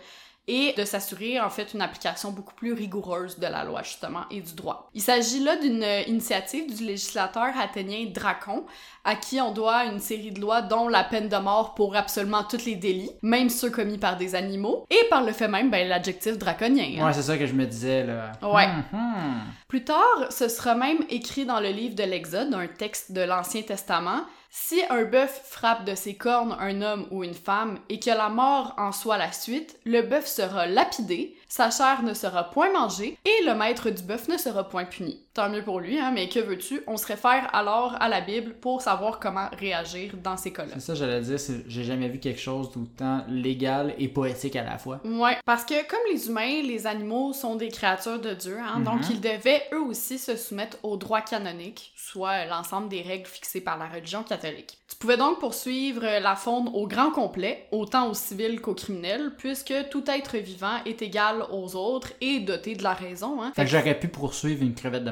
et de s'assurer en fait une application beaucoup plus rigoureuse de la loi justement et du droit. Il s'agit là d'une euh, initiative du législateur athénien Dracon à qui on doit une série de lois dont la peine de mort pour absolument tous les délits, même ceux commis par des animaux, et par le fait même ben, l'adjectif draconien. hein. Ouais, c'est ça que je me disais, là. Ouais. Mhm. Plus tard, ce sera même écrit dans le livre de l'Exode, un texte de l'Ancien Testament. Si un bœuf frappe de ses cornes un homme ou une femme et que la mort en soit la suite, le bœuf sera lapidé, sa chair ne sera point mangée et le maître du bœuf ne sera point puni. Tant mieux pour lui, hein, mais que veux-tu? On se réfère alors à la Bible pour savoir comment réagir dans ces cas-là. C'est ça, j'allais dire, j'ai jamais vu quelque chose d'autant légal et poétique à la fois. Ouais, parce que comme les humains, les animaux sont des créatures de Dieu, hein, donc Mhm. ils devaient eux aussi se soumettre au droit canonique, soit l'ensemble des règles fixées par la religion catholique. Tu pouvais donc poursuivre la faune au grand complet, autant aux civils qu'aux criminels, puisque tout être vivant est égal aux autres et doté de la raison. Hein. Fait que j'aurais pu poursuivre une crevette de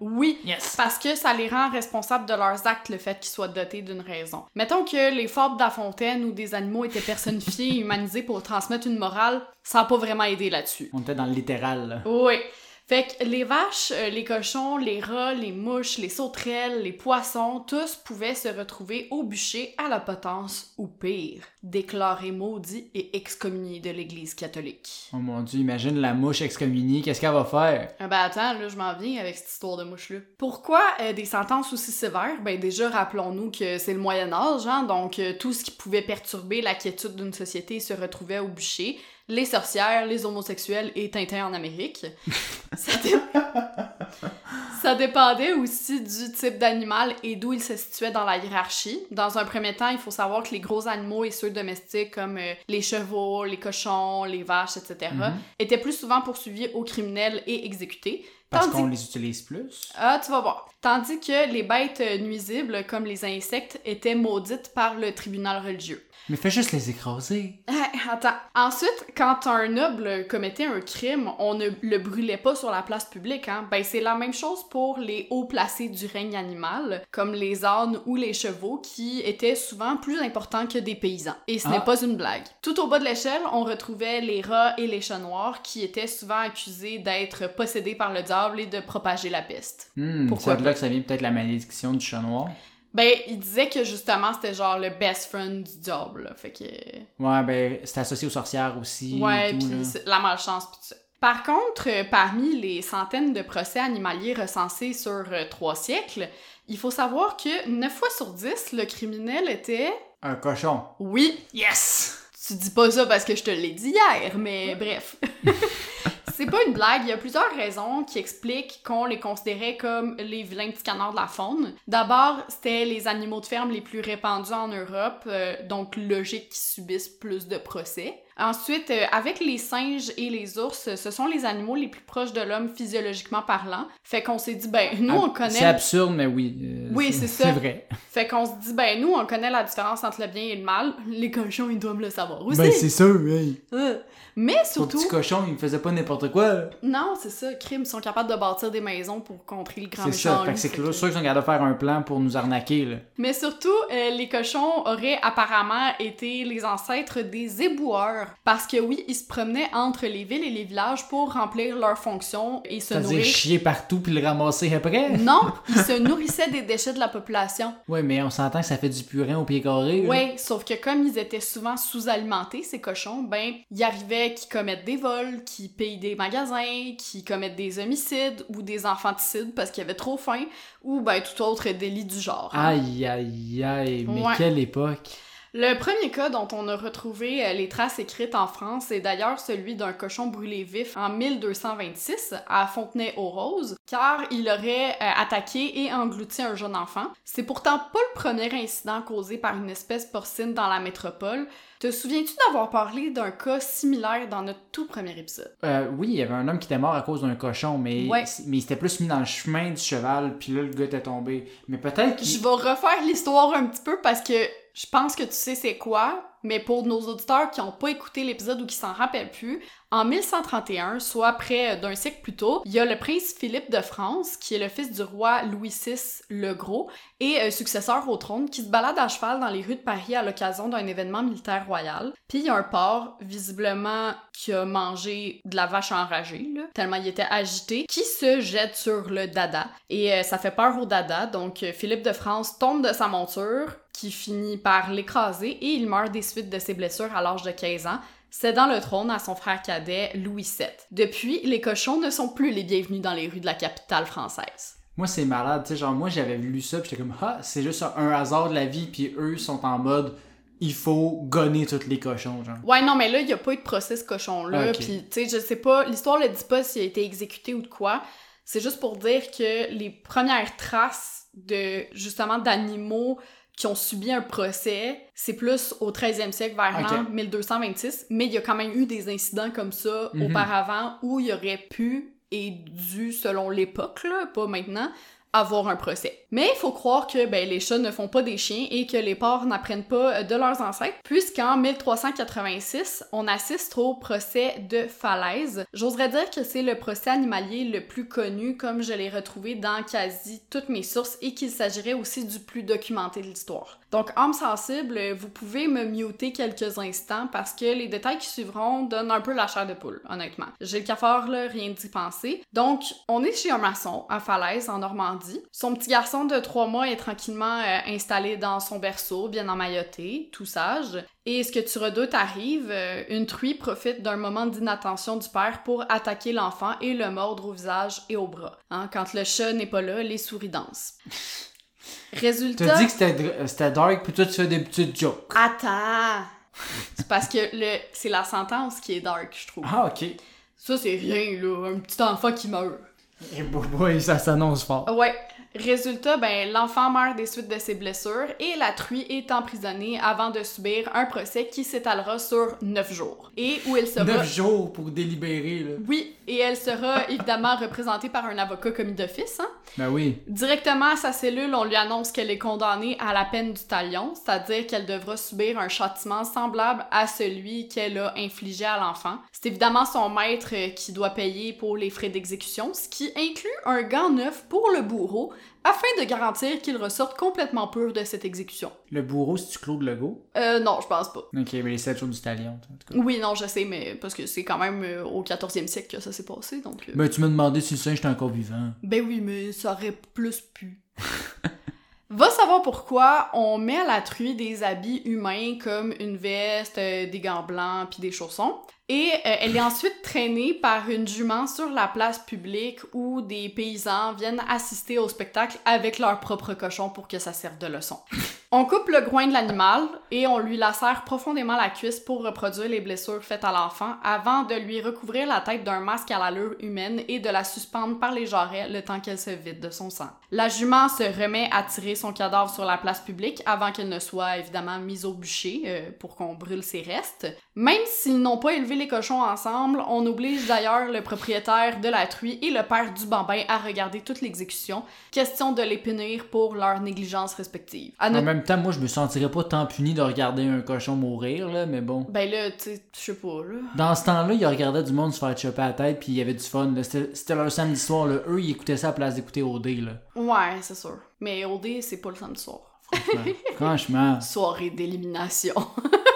Oui, Yes! parce que ça les rend responsables de leurs actes, le fait qu'ils soient dotés d'une raison. Mettons que les fables de La Fontaine ou des animaux étaient personnifiés et humanisés pour transmettre une morale, ça n'a pas vraiment aidé là-dessus. On était dans le littéral, là. Oui. Fait que les vaches, euh, les cochons, les rats, les mouches, les sauterelles, les poissons, tous pouvaient se retrouver au bûcher à la potence ou pire, déclarés maudits et excommuniés de l'Église catholique. Oh mon dieu, imagine la mouche excommuniée, qu'est-ce qu'elle va faire? Ah ben attends, là, je m'en viens avec cette histoire de mouche-là. Pourquoi euh, des sentences aussi sévères? Ben déjà, rappelons-nous que c'est le Moyen-Âge, hein, donc euh, tout ce qui pouvait perturber la quiétude d'une société se retrouvait au bûcher. Les sorcières, les homosexuels et Tintin en Amérique. Ça, dé- Ça dépendait aussi du type d'animal et d'où il se situait dans la hiérarchie. Dans un premier temps, il faut savoir que les gros animaux et ceux domestiques comme euh, les chevaux, les cochons, les vaches, etc., Mhm. étaient plus souvent poursuivis aux criminels et exécutés. Parce qu'on les utilise plus? ah, tu vas voir. Tandis que les bêtes euh, nuisibles, comme les insectes, étaient maudites par le tribunal religieux. Mais fais juste les écraser. Attends. Ensuite, quand un noble commettait un crime, on ne le brûlait pas sur la place publique, hein. Ben, c'est la même chose pour les hauts placés du règne animal, comme les ânes ou les chevaux, qui étaient souvent plus importants que des paysans. Et ce Ah. n'est pas une blague. Tout au bas de l'échelle, on retrouvait les rats et les chats noirs, qui étaient souvent accusés d'être possédés par le diable et de propager la peste. Hmm, Pourquoi c'est de là que ça vient peut-être la malédiction du chat noir. Ben, il disait que justement, c'était genre le best friend du diable, là. Fait que. Ouais, ben, c'est associé aux sorcières aussi. Ouais, puis la malchance, pis tout ça. Par contre, euh, parmi les centaines de procès animaliers recensés sur euh, trois siècles, il faut savoir que 9 fois sur 10, le criminel était. Un cochon. Oui, Yes! tu dis pas ça parce que je te l'ai dit hier, mais bref. Pas une blague, il y a plusieurs raisons qui expliquent qu'on les considérait comme les vilains petits canards de la faune. D'abord, c'était les animaux de ferme les plus répandus en Europe, euh, donc logique qu'ils subissent plus de procès. Ensuite, euh, avec les singes et les ours, ce sont les animaux les plus proches de l'homme physiologiquement parlant. Fait qu'on s'est dit, ben, nous, on Ah, C'est connaît... absurde, mais oui. euh, Oui, c'est ça. C'est vrai. Fait qu'on se dit, ben, nous, on connaît la différence entre le bien et le mal. Les cochons, ils doivent le savoir aussi. Ben, c'est sûr, hey. Euh. Mais surtout... petit cochon, il faisait pas n'importe quoi. Non, c'est ça. Crime, ils sont capables de bâtir des maisons pour contrer le grand C'est méchant. ça. Fait que c'est sûr qu'ils sont capables de faire un plan pour nous arnaquer, là. Mais surtout, euh, les cochons auraient apparemment été les ancêtres des éboueurs. Parce que oui, ils se promenaient entre les villes et les villages pour remplir leurs fonctions et se C'est-à-dire nourrir. chier partout puis le ramasser après? Non, ils se nourrissaient des déchets de la population. Ouais, mais on s'entend que ça fait du purin au pied carré. Ouais, sauf que comme ils étaient souvent sous-alimentés, ces cochons, ben, il arrivait qu'ils commettent des vols, qu'ils payent des magasins, qu'ils commettent des homicides ou des infanticides parce qu'ils avaient trop faim, ou ben, tout autre délit du genre. Aïe, aïe, aïe. Mais Ouais. quelle époque. Le premier cas dont on a retrouvé euh, les traces écrites en France est d'ailleurs celui d'un cochon brûlé vif en 1226 à Fontenay-aux-Roses, car il aurait euh, attaqué et englouti un jeune enfant. C'est pourtant pas le premier incident causé par une espèce porcine dans la métropole. Te souviens-tu d'avoir parlé d'un cas similaire dans notre tout premier épisode? Euh, oui, il y avait un homme qui était mort à cause d'un cochon, mais, Ouais. mais il s'était plus mis dans le chemin du cheval, puis là, le gars était tombé. Mais peut-être. Je vais refaire l'histoire un petit peu parce que je pense que tu sais c'est quoi, mais pour nos auditeurs qui n'ont pas écouté l'épisode ou qui s'en rappellent plus, en 1131, soit près d'un siècle plus tôt, il y a le prince Philippe de France, qui est le fils du roi Louis VI le Gros et euh, successeur au trône, qui se balade à cheval dans les rues de Paris à l'occasion d'un événement militaire royal. Puis il y a un porc, visiblement, qui a mangé de la vache enragée, tellement il était agité, qui se jette sur le dada. Et euh, ça fait peur au dada, donc euh, Philippe de France tombe de sa monture, qui finit par l'écraser, et il meurt des suites de ses blessures à l'âge de 15 ans, cédant le trône à son frère cadet Louis VII. Depuis, les cochons ne sont plus les bienvenus dans les rues de la capitale française. Moi, c'est malade, tu sais, genre, moi, j'avais lu ça, puis j'étais comme, ah, c'est juste un hasard de la vie, puis eux sont en mode, il faut gonner tous les cochons, genre. Ouais, non, mais là, il y a pas eu de procès, ce cochon-là. Ok. Puis, tu sais, je sais pas, l'histoire le dit pas s'il a été exécuté ou de quoi. C'est juste pour dire que les premières traces de, justement, d'animaux qui ont subi un procès, c'est plus au 13e siècle, vers Ok. l'an 1226. Mais il y a quand même eu des incidents comme ça Mhm. auparavant où il y aurait pu et dû, selon l'époque, pas maintenant, avoir un procès. Mais il faut croire que ben, les chats ne font pas des chiens et que les porcs n'apprennent pas euh, de leurs ancêtres, puisqu'en 1386, on assiste au procès de Falaise. J'oserais dire que c'est le procès animalier le plus connu, comme je l'ai retrouvé dans quasi toutes mes sources, et qu'il s'agirait aussi du plus documenté de l'histoire. Donc, âme sensible, vous pouvez me muter quelques instants parce que les détails qui suivront donnent un peu la chair de poule, honnêtement. J'ai le cafard, là, rien d'y penser. Donc, on est chez un maçon à Falaise, en Normandie. Son petit garçon de trois mois est tranquillement euh, installé dans son berceau, bien emmailloté, tout sage. Et ce que tu redoutes arrive, euh, une truie profite d'un moment d'inattention du père pour attaquer l'enfant et le mordre au visage et au bras. Hein, quand le chat n'est pas là, les souris dansent. Résultat... T'as dit que c'était dark, puis toi, tu fais des petites jokes. Attends! C'est parce que le, c'est la sentence qui est dark, je trouve. Ah, ok. Ça, c'est rien, là. Un petit enfant qui meurt. Et boy, ça s'annonce fort. Ouais. Résultat, ben, l'enfant meurt des suites de ses blessures et la truie est emprisonnée avant de subir un procès qui s'étalera sur neuf jours. Et où elle sera... Neuf jours pour délibérer, là. Oui, et elle sera évidemment représentée par un avocat commis d'office, hein. Ben oui. Directement à sa cellule, on lui annonce qu'elle est condamnée à la peine du talion, c'est-à-dire qu'elle devra subir un châtiment semblable à celui qu'elle a infligé à l'enfant. C'est évidemment son maître qui doit payer pour les frais d'exécution, ce qui inclut un gant neuf pour le bourreau, afin de garantir qu'il ressorte complètement pur de cette exécution. Le bourreau, c'est-tu Claude Legault? Euh, non, je pense pas. Ok, mais les 7 jours du talion, en tout cas. Oui, non, je sais, mais parce que c'est quand même euh, au 14e siècle que ça s'est passé, donc... euh, Ben, tu m'as demandé si le singe était encore vivant. Ben oui, mais ça aurait plus pu. Va savoir pourquoi on met à la truie des habits humains comme une veste, euh, des gants blancs puis des chaussons. Et euh, elle est ensuite traînée par une jument sur la place publique où des paysans viennent assister au spectacle avec leur propre cochon pour que ça serve de leçon. On coupe le groin de l'animal et on lui lacère profondément la cuisse pour reproduire les blessures faites à l'enfant avant de lui recouvrir la tête d'un masque à l'allure humaine et de la suspendre par les jarrets le temps qu'elle se vide de son sang. La jument se remet à tirer son cadavre sur la place publique avant qu'elle ne soit évidemment mise au bûcher euh, pour qu'on brûle ses restes. Même s'ils n'ont pas élevé les cochons ensemble, on oblige d'ailleurs le propriétaire de la truie et le père du bambin à regarder toute l'exécution, question de les punir pour leur négligence respective. En même temps, moi, je me sentirais pas tant puni de regarder un cochon mourir, là, mais bon. Ben là, tu sais, je sais pas, là. Dans ce temps-là, ils regardaient du monde se faire choper à la tête, puis il y avait du fun. C'était leur samedi soir, là. Eux, ils écoutaient ça à la place d'écouter OD, là. Ouais, c'est sûr. Mais OD, c'est pas le samedi soir. Franchement. Franchement. Soirée d'élimination.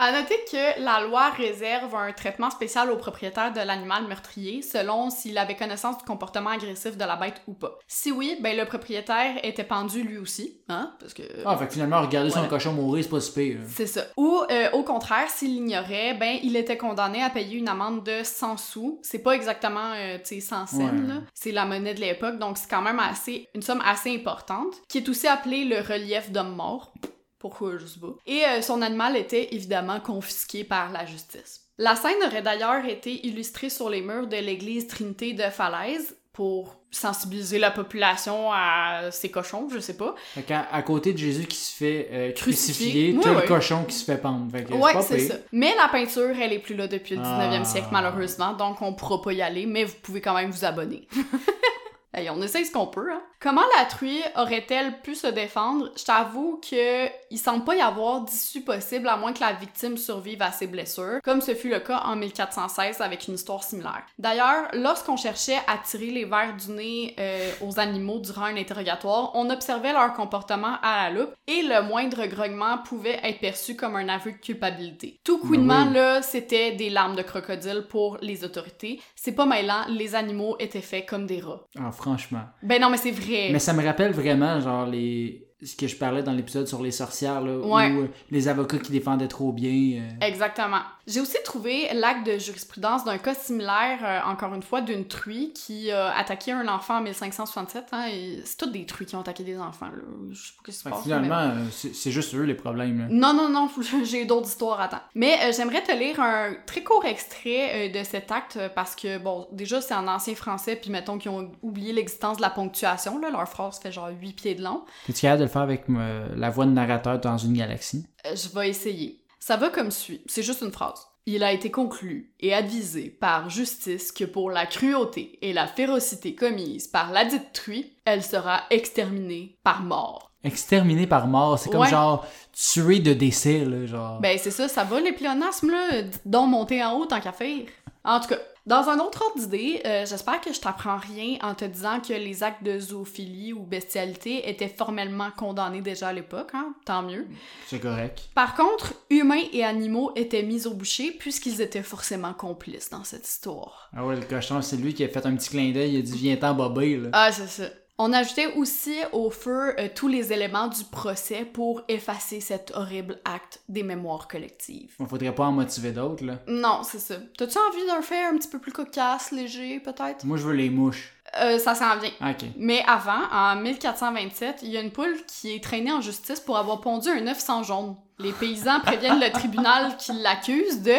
À noter que la loi réserve un traitement spécial au propriétaire de l'animal meurtrier selon s'il avait connaissance du comportement agressif de la bête ou pas. Si oui, ben le propriétaire était pendu lui aussi, hein, parce que Ah, fait que finalement, regarder Voilà. son cochon mourir, c'est pas si pire. c'est ça. Ou euh, au contraire, s'il l'ignorait, ben il était condamné à payer une amende de 100 sous. C'est pas exactement euh, tu sais 100 cents Ouais. là, c'est la monnaie de l'époque donc c'est quand même assez une somme assez importante qui est aussi appelée le relief d'homme mort. Pourquoi je sais pas. Et euh, son animal était évidemment confisqué par la justice. La scène aurait d'ailleurs été illustrée sur les murs de l'église Trinité de Falaise pour sensibiliser la population à ces cochons, je sais pas. Fait qu'à à côté de Jésus qui se fait euh, crucifier, Ouais, t'as ouais. le cochon qui se fait pendre. Fait que Ouais, c'est pire. ça. Mais la peinture, elle est plus là depuis le 19e Ah. siècle, malheureusement, donc on pourra pas y aller, mais vous pouvez quand même vous abonner. Hey, on essaye ce qu'on peut, hein. Comment la truie aurait-elle pu se défendre? Je t'avoue que il semble pas y avoir d'issue possible à moins que la victime survive à ses blessures, comme ce fut le cas en 1416 avec une histoire similaire. D'ailleurs, lorsqu'on cherchait à tirer les verres du nez euh, aux animaux durant un interrogatoire, on observait leur comportement à la loupe et le moindre grognement pouvait être perçu comme un aveu de culpabilité. Tout couinement, oui. là, c'était des larmes de crocodile pour les autorités. C'est pas mêlant, les animaux étaient faits comme des rats. Franchement. Ben non, mais c'est vrai. Mais ça me rappelle vraiment, genre, les... ce que je parlais dans l'épisode sur les sorcières, là, Ouais. où euh, les avocats qui défendaient trop bien. euh, Exactement. J'ai aussi trouvé l'acte de jurisprudence d'un cas similaire, euh, encore une fois, d'une truie qui a attaqué un enfant en 1567. Hein, et c'est toutes des truies qui ont attaqué des enfants. Là. Je sais pas ce qui se que passe. mais- finalement, euh, c'est c'est juste eux les problèmes. Là. Non, non, non, j'ai d'autres histoires à temps. Mais euh, j'aimerais te lire un très court extrait euh, de cet acte parce que, bon, déjà, c'est en ancien français, puis mettons qu'ils ont oublié l'existence de la ponctuation, là. Leur phrase fait genre 8 pieds de long. Es-tu capable de le faire avec euh, la voix de narrateur dans une galaxie? Euh, Je vais essayer. Ça va comme suit. C'est juste une phrase. Il a été conclu et advisé par justice que pour la cruauté et la férocité commises par ladite truie, elle sera exterminée par mort. Exterminé par mort, c'est comme Ouais. genre tué de décès, là, genre. Ben c'est ça, ça va les pléonasmes là, donc monter en haut tant qu'à faire. En tout cas, dans un autre ordre d'idée, euh, j'espère que je t'apprends rien en te disant que les actes de zoophilie ou bestialité étaient formellement condamnés déjà à l'époque, hein, tant mieux. C'est correct. Par contre, humains et animaux étaient mis au boucher puisqu'ils étaient forcément complices dans cette histoire. Ah ouais, le cochon, c'est lui qui a fait un petit clin d'œil, il a dit viens-t'en bobé, là. Ah, c'est ça. On ajoutait aussi au feu euh, tous les éléments du procès pour effacer cet horrible acte des mémoires collectives. On faudrait pas en motiver d'autres, là. Non, c'est ça. T'as-tu envie d'un fait un petit peu plus cocasse, léger, peut-être? Moi, je veux les mouches. Euh, ça s'en vient. Ok. Mais avant, en 1427, il y a une poule qui est traînée en justice pour avoir pondu un œuf sans jaune. Les paysans préviennent le tribunal qui l'accuse de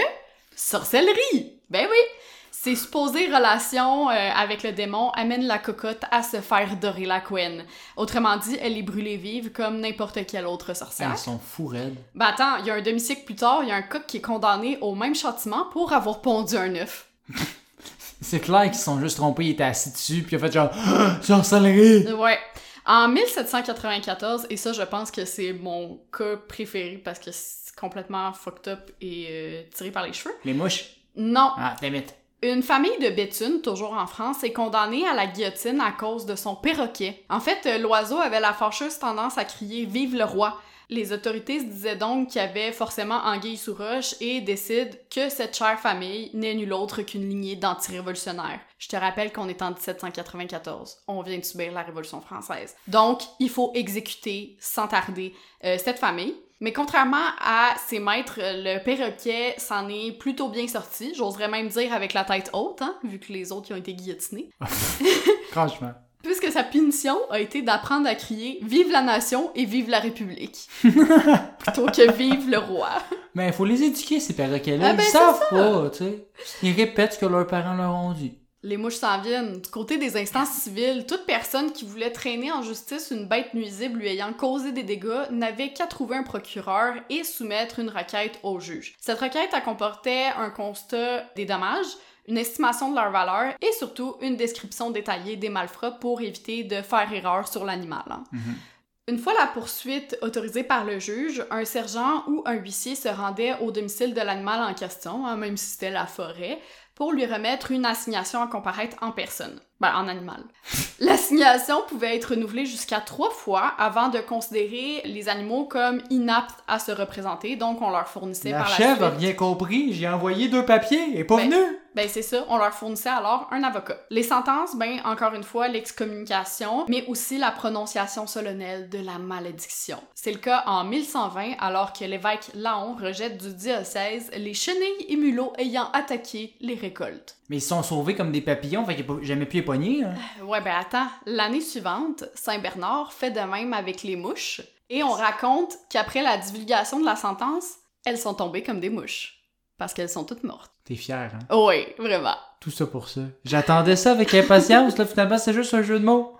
sorcellerie. Ben oui! Ses supposées relations euh, avec le démon amènent la cocotte à se faire dorer la couenne. Autrement dit, elle est brûlée vive comme n'importe quelle autre sorcière. Ils sont fous raides. Ben attends, il y a un demi-siècle plus tard, il y a un coq qui est condamné au même châtiment pour avoir pondu un œuf. C'est clair qu'ils se sont juste trompés, ils étaient assis dessus, puis ils ont fait genre sorcellerie! Ouais. En 1794, et ça, je pense que c'est mon cas préféré parce que c'est complètement fucked up et euh, tiré par les cheveux. Les mouches? Non. Ah, it. Une famille de Béthune, toujours en France, est condamnée à la guillotine à cause de son perroquet. En fait, euh, l'oiseau avait la fâcheuse tendance à crier Vive le roi! Les autorités se disaient donc qu'il y avait forcément anguille sous roche et décident que cette chère famille n'est nulle autre qu'une lignée d'anti-révolutionnaires. Je te rappelle qu'on est en 1794. On vient de subir la Révolution française. Donc, il faut exécuter sans tarder euh, cette famille. Mais contrairement à ses maîtres, le perroquet s'en est plutôt bien sorti. J'oserais même dire avec la tête haute, hein, vu que les autres y ont été guillotinés. Franchement. puisque sa punition a été d'apprendre à crier Vive la nation et vive la République. Plutôt que Vive le roi. Mais il faut les éduquer, ces perroquets-là. Ah ben, Ils c'est savent ça. pas, tu sais. Ils répètent ce que leurs parents leur ont dit. Les mouches s'en viennent. Du côté des instances civiles, toute personne qui voulait traîner en justice une bête nuisible lui ayant causé des dégâts n'avait qu'à trouver un procureur et soumettre une requête au juge. Cette requête elle comportait un constat des dommages, une estimation de leur valeur et surtout une description détaillée des malfrats pour éviter de faire erreur sur l'animal. hein. Une fois la poursuite autorisée par le juge, un sergent ou un huissier se rendait au domicile de l'animal en question, hein, même si c'était la forêt, pour lui remettre une assignation à comparaître en personne. Ben, en animal. L'assignation pouvait être renouvelée jusqu'à trois fois avant de considérer les animaux comme inaptes à se représenter, donc on leur fournissait La par la a suite... rien compris. J'ai envoyé deux papiers. Est pas Ben, venue. Ben c'est ça, on leur fournissait alors un avocat. Les sentences, ben encore une fois l'excommunication, mais aussi la prononciation solennelle de la malédiction. C'est le cas en 1120 alors que l'évêque Laon rejette du diocèse les chenilles et mulots ayant attaqué les récoltes. Mais ils sont sauvés comme des papillons, fait qu'il jamais pu les pogner. hein. Ouais ben attends, l'année suivante, Saint-Bernard fait de même avec les mouches, et on raconte qu'après la divulgation de la sentence, elles sont tombées comme des mouches. Parce qu'elles sont toutes mortes. T'es fier, hein? Oui, vraiment. Tout ça pour ça. J'attendais ça avec impatience, là, finalement, c'est juste un jeu de mots.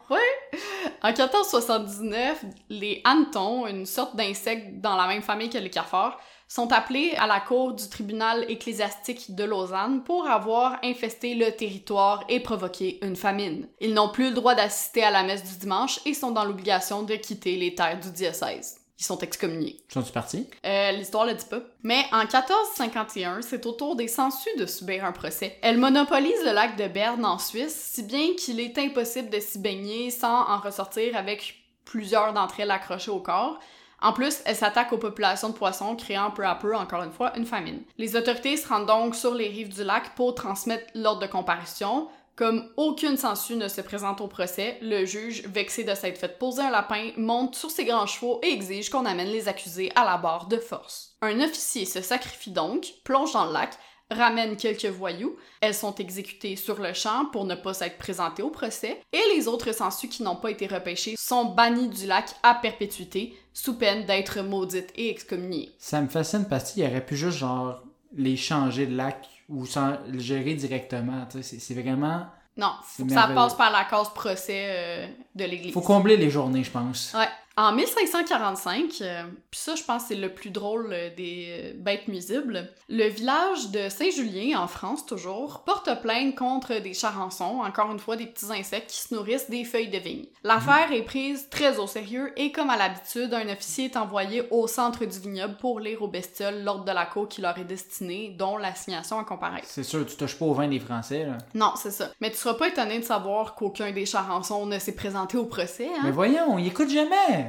En 1479, les hannetons, une sorte d'insecte dans la même famille que les cafards, sont appelés à la cour du tribunal ecclésiastique de Lausanne pour avoir infesté le territoire et provoqué une famine. Ils n'ont plus le droit d'assister à la messe du dimanche et sont dans l'obligation de quitter les terres du diocèse. Ils sont excommuniés. Sont-ils partis? Euh, L'histoire le dit pas. Mais en 1451, c'est au tour des sangsues de subir un procès. Elle monopolise le lac de Berne en Suisse, si bien qu'il est impossible de s'y baigner sans en ressortir avec plusieurs d'entre elles accrochées au corps. En plus, elle s'attaque aux populations de poissons, créant peu à peu, encore une fois, une famine. Les autorités se rendent donc sur les rives du lac pour transmettre l'ordre de comparution. Comme aucune sangsue ne se présente au procès, le juge, vexé de s'être fait poser un lapin, monte sur ses grands chevaux et exige qu'on amène les accusés à la barre de force. Un officier se sacrifie donc, plonge dans le lac, ramène quelques voyous, elles sont exécutées sur le champ pour ne pas s'être présentées au procès, et les autres sangsues qui n'ont pas été repêchées sont bannies du lac à perpétuité, sous peine d'être maudites et excommuniées. Ça me fascine parce qu'il aurait pu juste, genre, les changer de lac ou sans le gérer directement. C'est- vraiment... Non, ça passe par la case procès euh, de l'Église. Faut combler les journées, je pense. Ouais. En 1545, euh, puis ça, je pense, c'est le plus drôle euh, des euh, bêtes nuisibles, le village de Saint-Julien, en France toujours, porte plainte contre des charançons, encore une fois des petits insectes qui se nourrissent des feuilles de vigne. L'affaire est prise très au sérieux et, comme à l'habitude, un officier est envoyé au centre du vignoble pour lire aux bestioles l'ordre de la cour qui leur est destiné, dont l'assignation à comparaître. C'est sûr, tu touches pas au vin des Français, là. Non, c'est ça. Mais tu seras pas étonné de savoir qu'aucun des charançons ne s'est présenté au procès, hein? Mais voyons, ils écoutent jamais!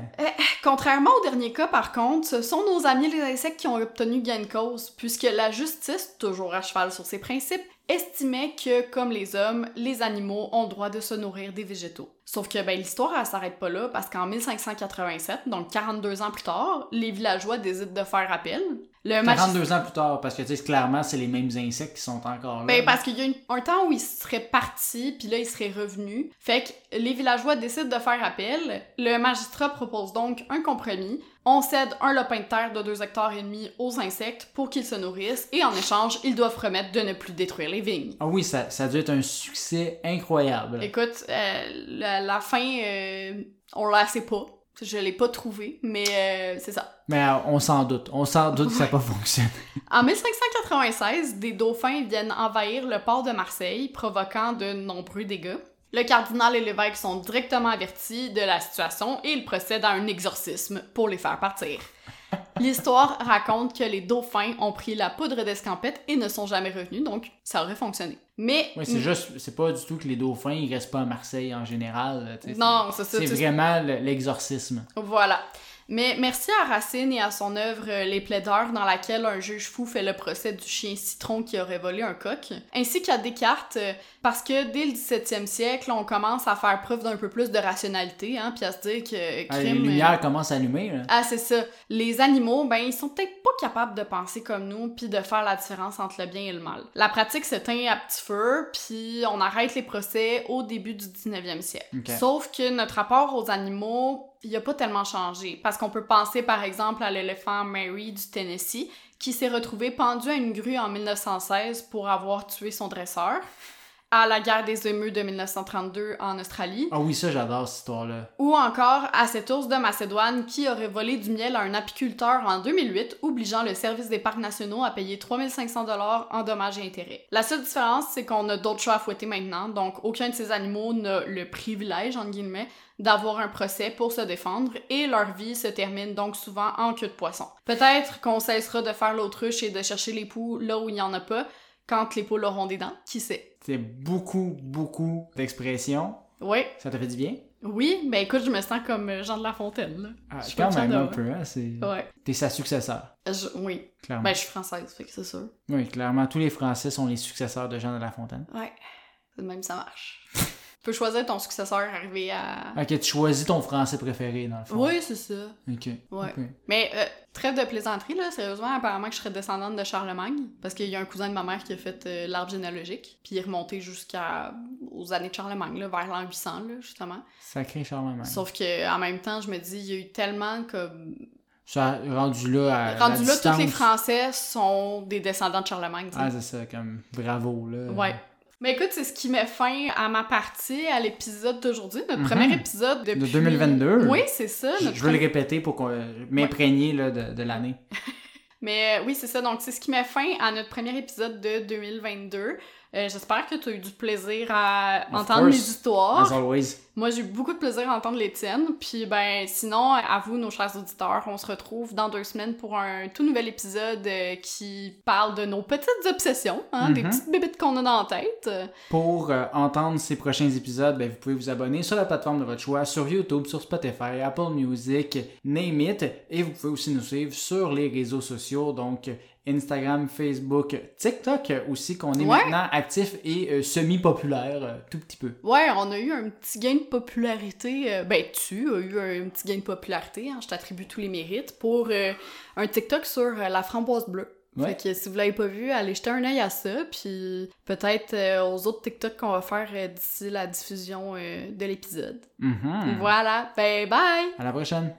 Contrairement au dernier cas, par contre, ce sont nos amis les insectes qui ont obtenu gain de cause, puisque la justice, toujours à cheval sur ses principes, estimait que, comme les hommes, les animaux ont le droit de se nourrir des végétaux. Sauf que ben, l'histoire, elle s'arrête pas là, parce qu'en 1587, donc 42 ans plus tard, les villageois décident de faire appel. Le magis- 42 ans plus tard, parce que, tu sais, clairement, c'est les mêmes insectes qui sont encore là. Ben, parce qu'il y a une- un temps où ils seraient partis, puis là, ils seraient revenus. Fait que les villageois décident de faire appel. Le magistrat propose donc un compromis. On cède un lopin de terre de 2 hectares et demi aux insectes pour qu'ils se nourrissent, et en échange, ils doivent promettre de ne plus détruire les vignes. Ah oui, ça, ça a dû être un succès incroyable. Écoute, euh, la, la fin, euh, on la sait pas. Je l'ai pas trouvé, mais euh, c'est ça. Mais euh, on s'en doute. On s'en doute que ça n'a pas fonctionné. En 1596, des dauphins viennent envahir le port de Marseille, provoquant de nombreux dégâts. Le cardinal et l'évêque sont directement avertis de la situation et ils procèdent à un exorcisme pour les faire partir. L'histoire raconte que les dauphins ont pris la poudre d'escampette et ne sont jamais revenus, donc ça aurait fonctionné. Mais Oui, c'est juste, c'est pas du tout que les dauphins, ils restent pas à Marseille en général. non, c'est ça. C'est vraiment le- l'exorcisme. Voilà. Mais merci à Racine et à son œuvre euh, Les plaideurs, dans laquelle un juge fou fait le procès du chien citron qui aurait volé un coq, ainsi qu'à Descartes, euh, parce que dès le 17e siècle, on commence à faire preuve d'un peu plus de rationalité, hein, puis à se dire que Ah, les crime... lumières commencent à allumer. Là. Ah, c'est ça. Les animaux, ben, ils sont peut-être pas capables de penser comme nous, puis de faire la différence entre le bien et le mal. La pratique s'éteint à petit feu, puis on arrête les procès au début du 19e siècle. Ok. Sauf que notre rapport aux animaux, il a pas tellement changé. Parce qu'on peut penser, par exemple, à l'éléphant Mary du Tennessee, qui s'est retrouvé pendu à une grue en 1916 pour avoir tué son dresseur, à la guerre des émeutes de 1932 en Australie, Ah oui, ça, j'adore cette histoire-là. ou encore à cet ours de Macédoine qui aurait volé du miel à un apiculteur en 2008, obligeant le service des parcs nationaux à payer 3500 dollars en dommages et intérêts. La seule différence, c'est qu'on a d'autres chats à fouetter maintenant, donc aucun de ces animaux n'a le privilège, entre guillemets, d'avoir un procès pour se défendre, et leur vie se termine donc souvent en queue de poisson. Peut-être qu'on cessera de faire l'autruche et de chercher les poux là où il n'y en a pas, quand les poules auront des dents, qui sait? C'est beaucoup, beaucoup d'expressions. Oui, Ça t'a fait du bien? oui, ben écoute, je me sens comme euh, Jean de La Fontaine, là. Ah, Je quand même un peu, hein? C'est... Ouais. T'es sa successeur, Je- oui. clairement. Ben, je suis française, fait que c'est sûr. Oui, clairement, tous les Français sont les successeurs de Jean de La Fontaine. Ouais. C'est de même ça marche. tu peux choisir ton successeur arrivé à. Ok, tu choisis ton français préféré, dans le fond. Oui, c'est ça. Ok. Ouais. Mais euh, trêve de plaisanterie, là, sérieusement, apparemment que je serais descendante de Charlemagne, parce qu'il y a un cousin de ma mère qui a fait euh, l'arbre généalogique, puis il est remonté jusqu'à aux années de Charlemagne, là, vers l'an 800, là, justement. Sacré Charlemagne. Sauf que en même temps, je me dis, il y a eu tellement comme. Ça, rendu là, à la Rendu là, tous les Français sont des descendants de Charlemagne. Ah, c'est ça, comme bravo, là. Ouais. Mais écoute, c'est ce qui met fin à ma partie, à l'épisode d'aujourd'hui, notre Mhm. premier épisode depuis... De 2022. Oui, c'est ça. Je, notre je veux le répéter pour qu'on euh, m'imprégner de, de l'année. Mais euh, oui, c'est ça. Donc, c'est ce qui met fin à notre premier épisode de 2022. Euh, J'espère que tu as eu du plaisir à Of entendre mes course. histoires. As always. Moi, j'ai eu beaucoup de plaisir à entendre les tiennes. Puis, ben, sinon, à vous, nos chers auditeurs, on se retrouve dans deux semaines pour un tout nouvel épisode euh, qui parle de nos petites obsessions, hein, des Mhm. petites bébites qu'on a dans la tête. Pour euh, entendre ces prochains épisodes, ben, vous pouvez vous abonner sur la plateforme de votre choix, sur YouTube, sur Spotify, Apple Music, name it. Et vous pouvez aussi nous suivre sur les réseaux sociaux, donc Instagram, Facebook, TikTok aussi, qu'on est Ouais. maintenant actif et euh, semi-populaire, euh, tout petit peu. Ouais, on a eu un petit gain de popularité. euh, ben, tu as eu un petit gain de popularité. hein, je t'attribue tous les mérites pour un TikTok sur la framboise bleue. Ouais. Fait que si vous l'avez pas vu, allez jeter un œil à ça, puis peut-être euh, aux autres TikTok qu'on va faire euh, d'ici la diffusion euh, de l'épisode. Mhm. Voilà, ben bye! À la prochaine!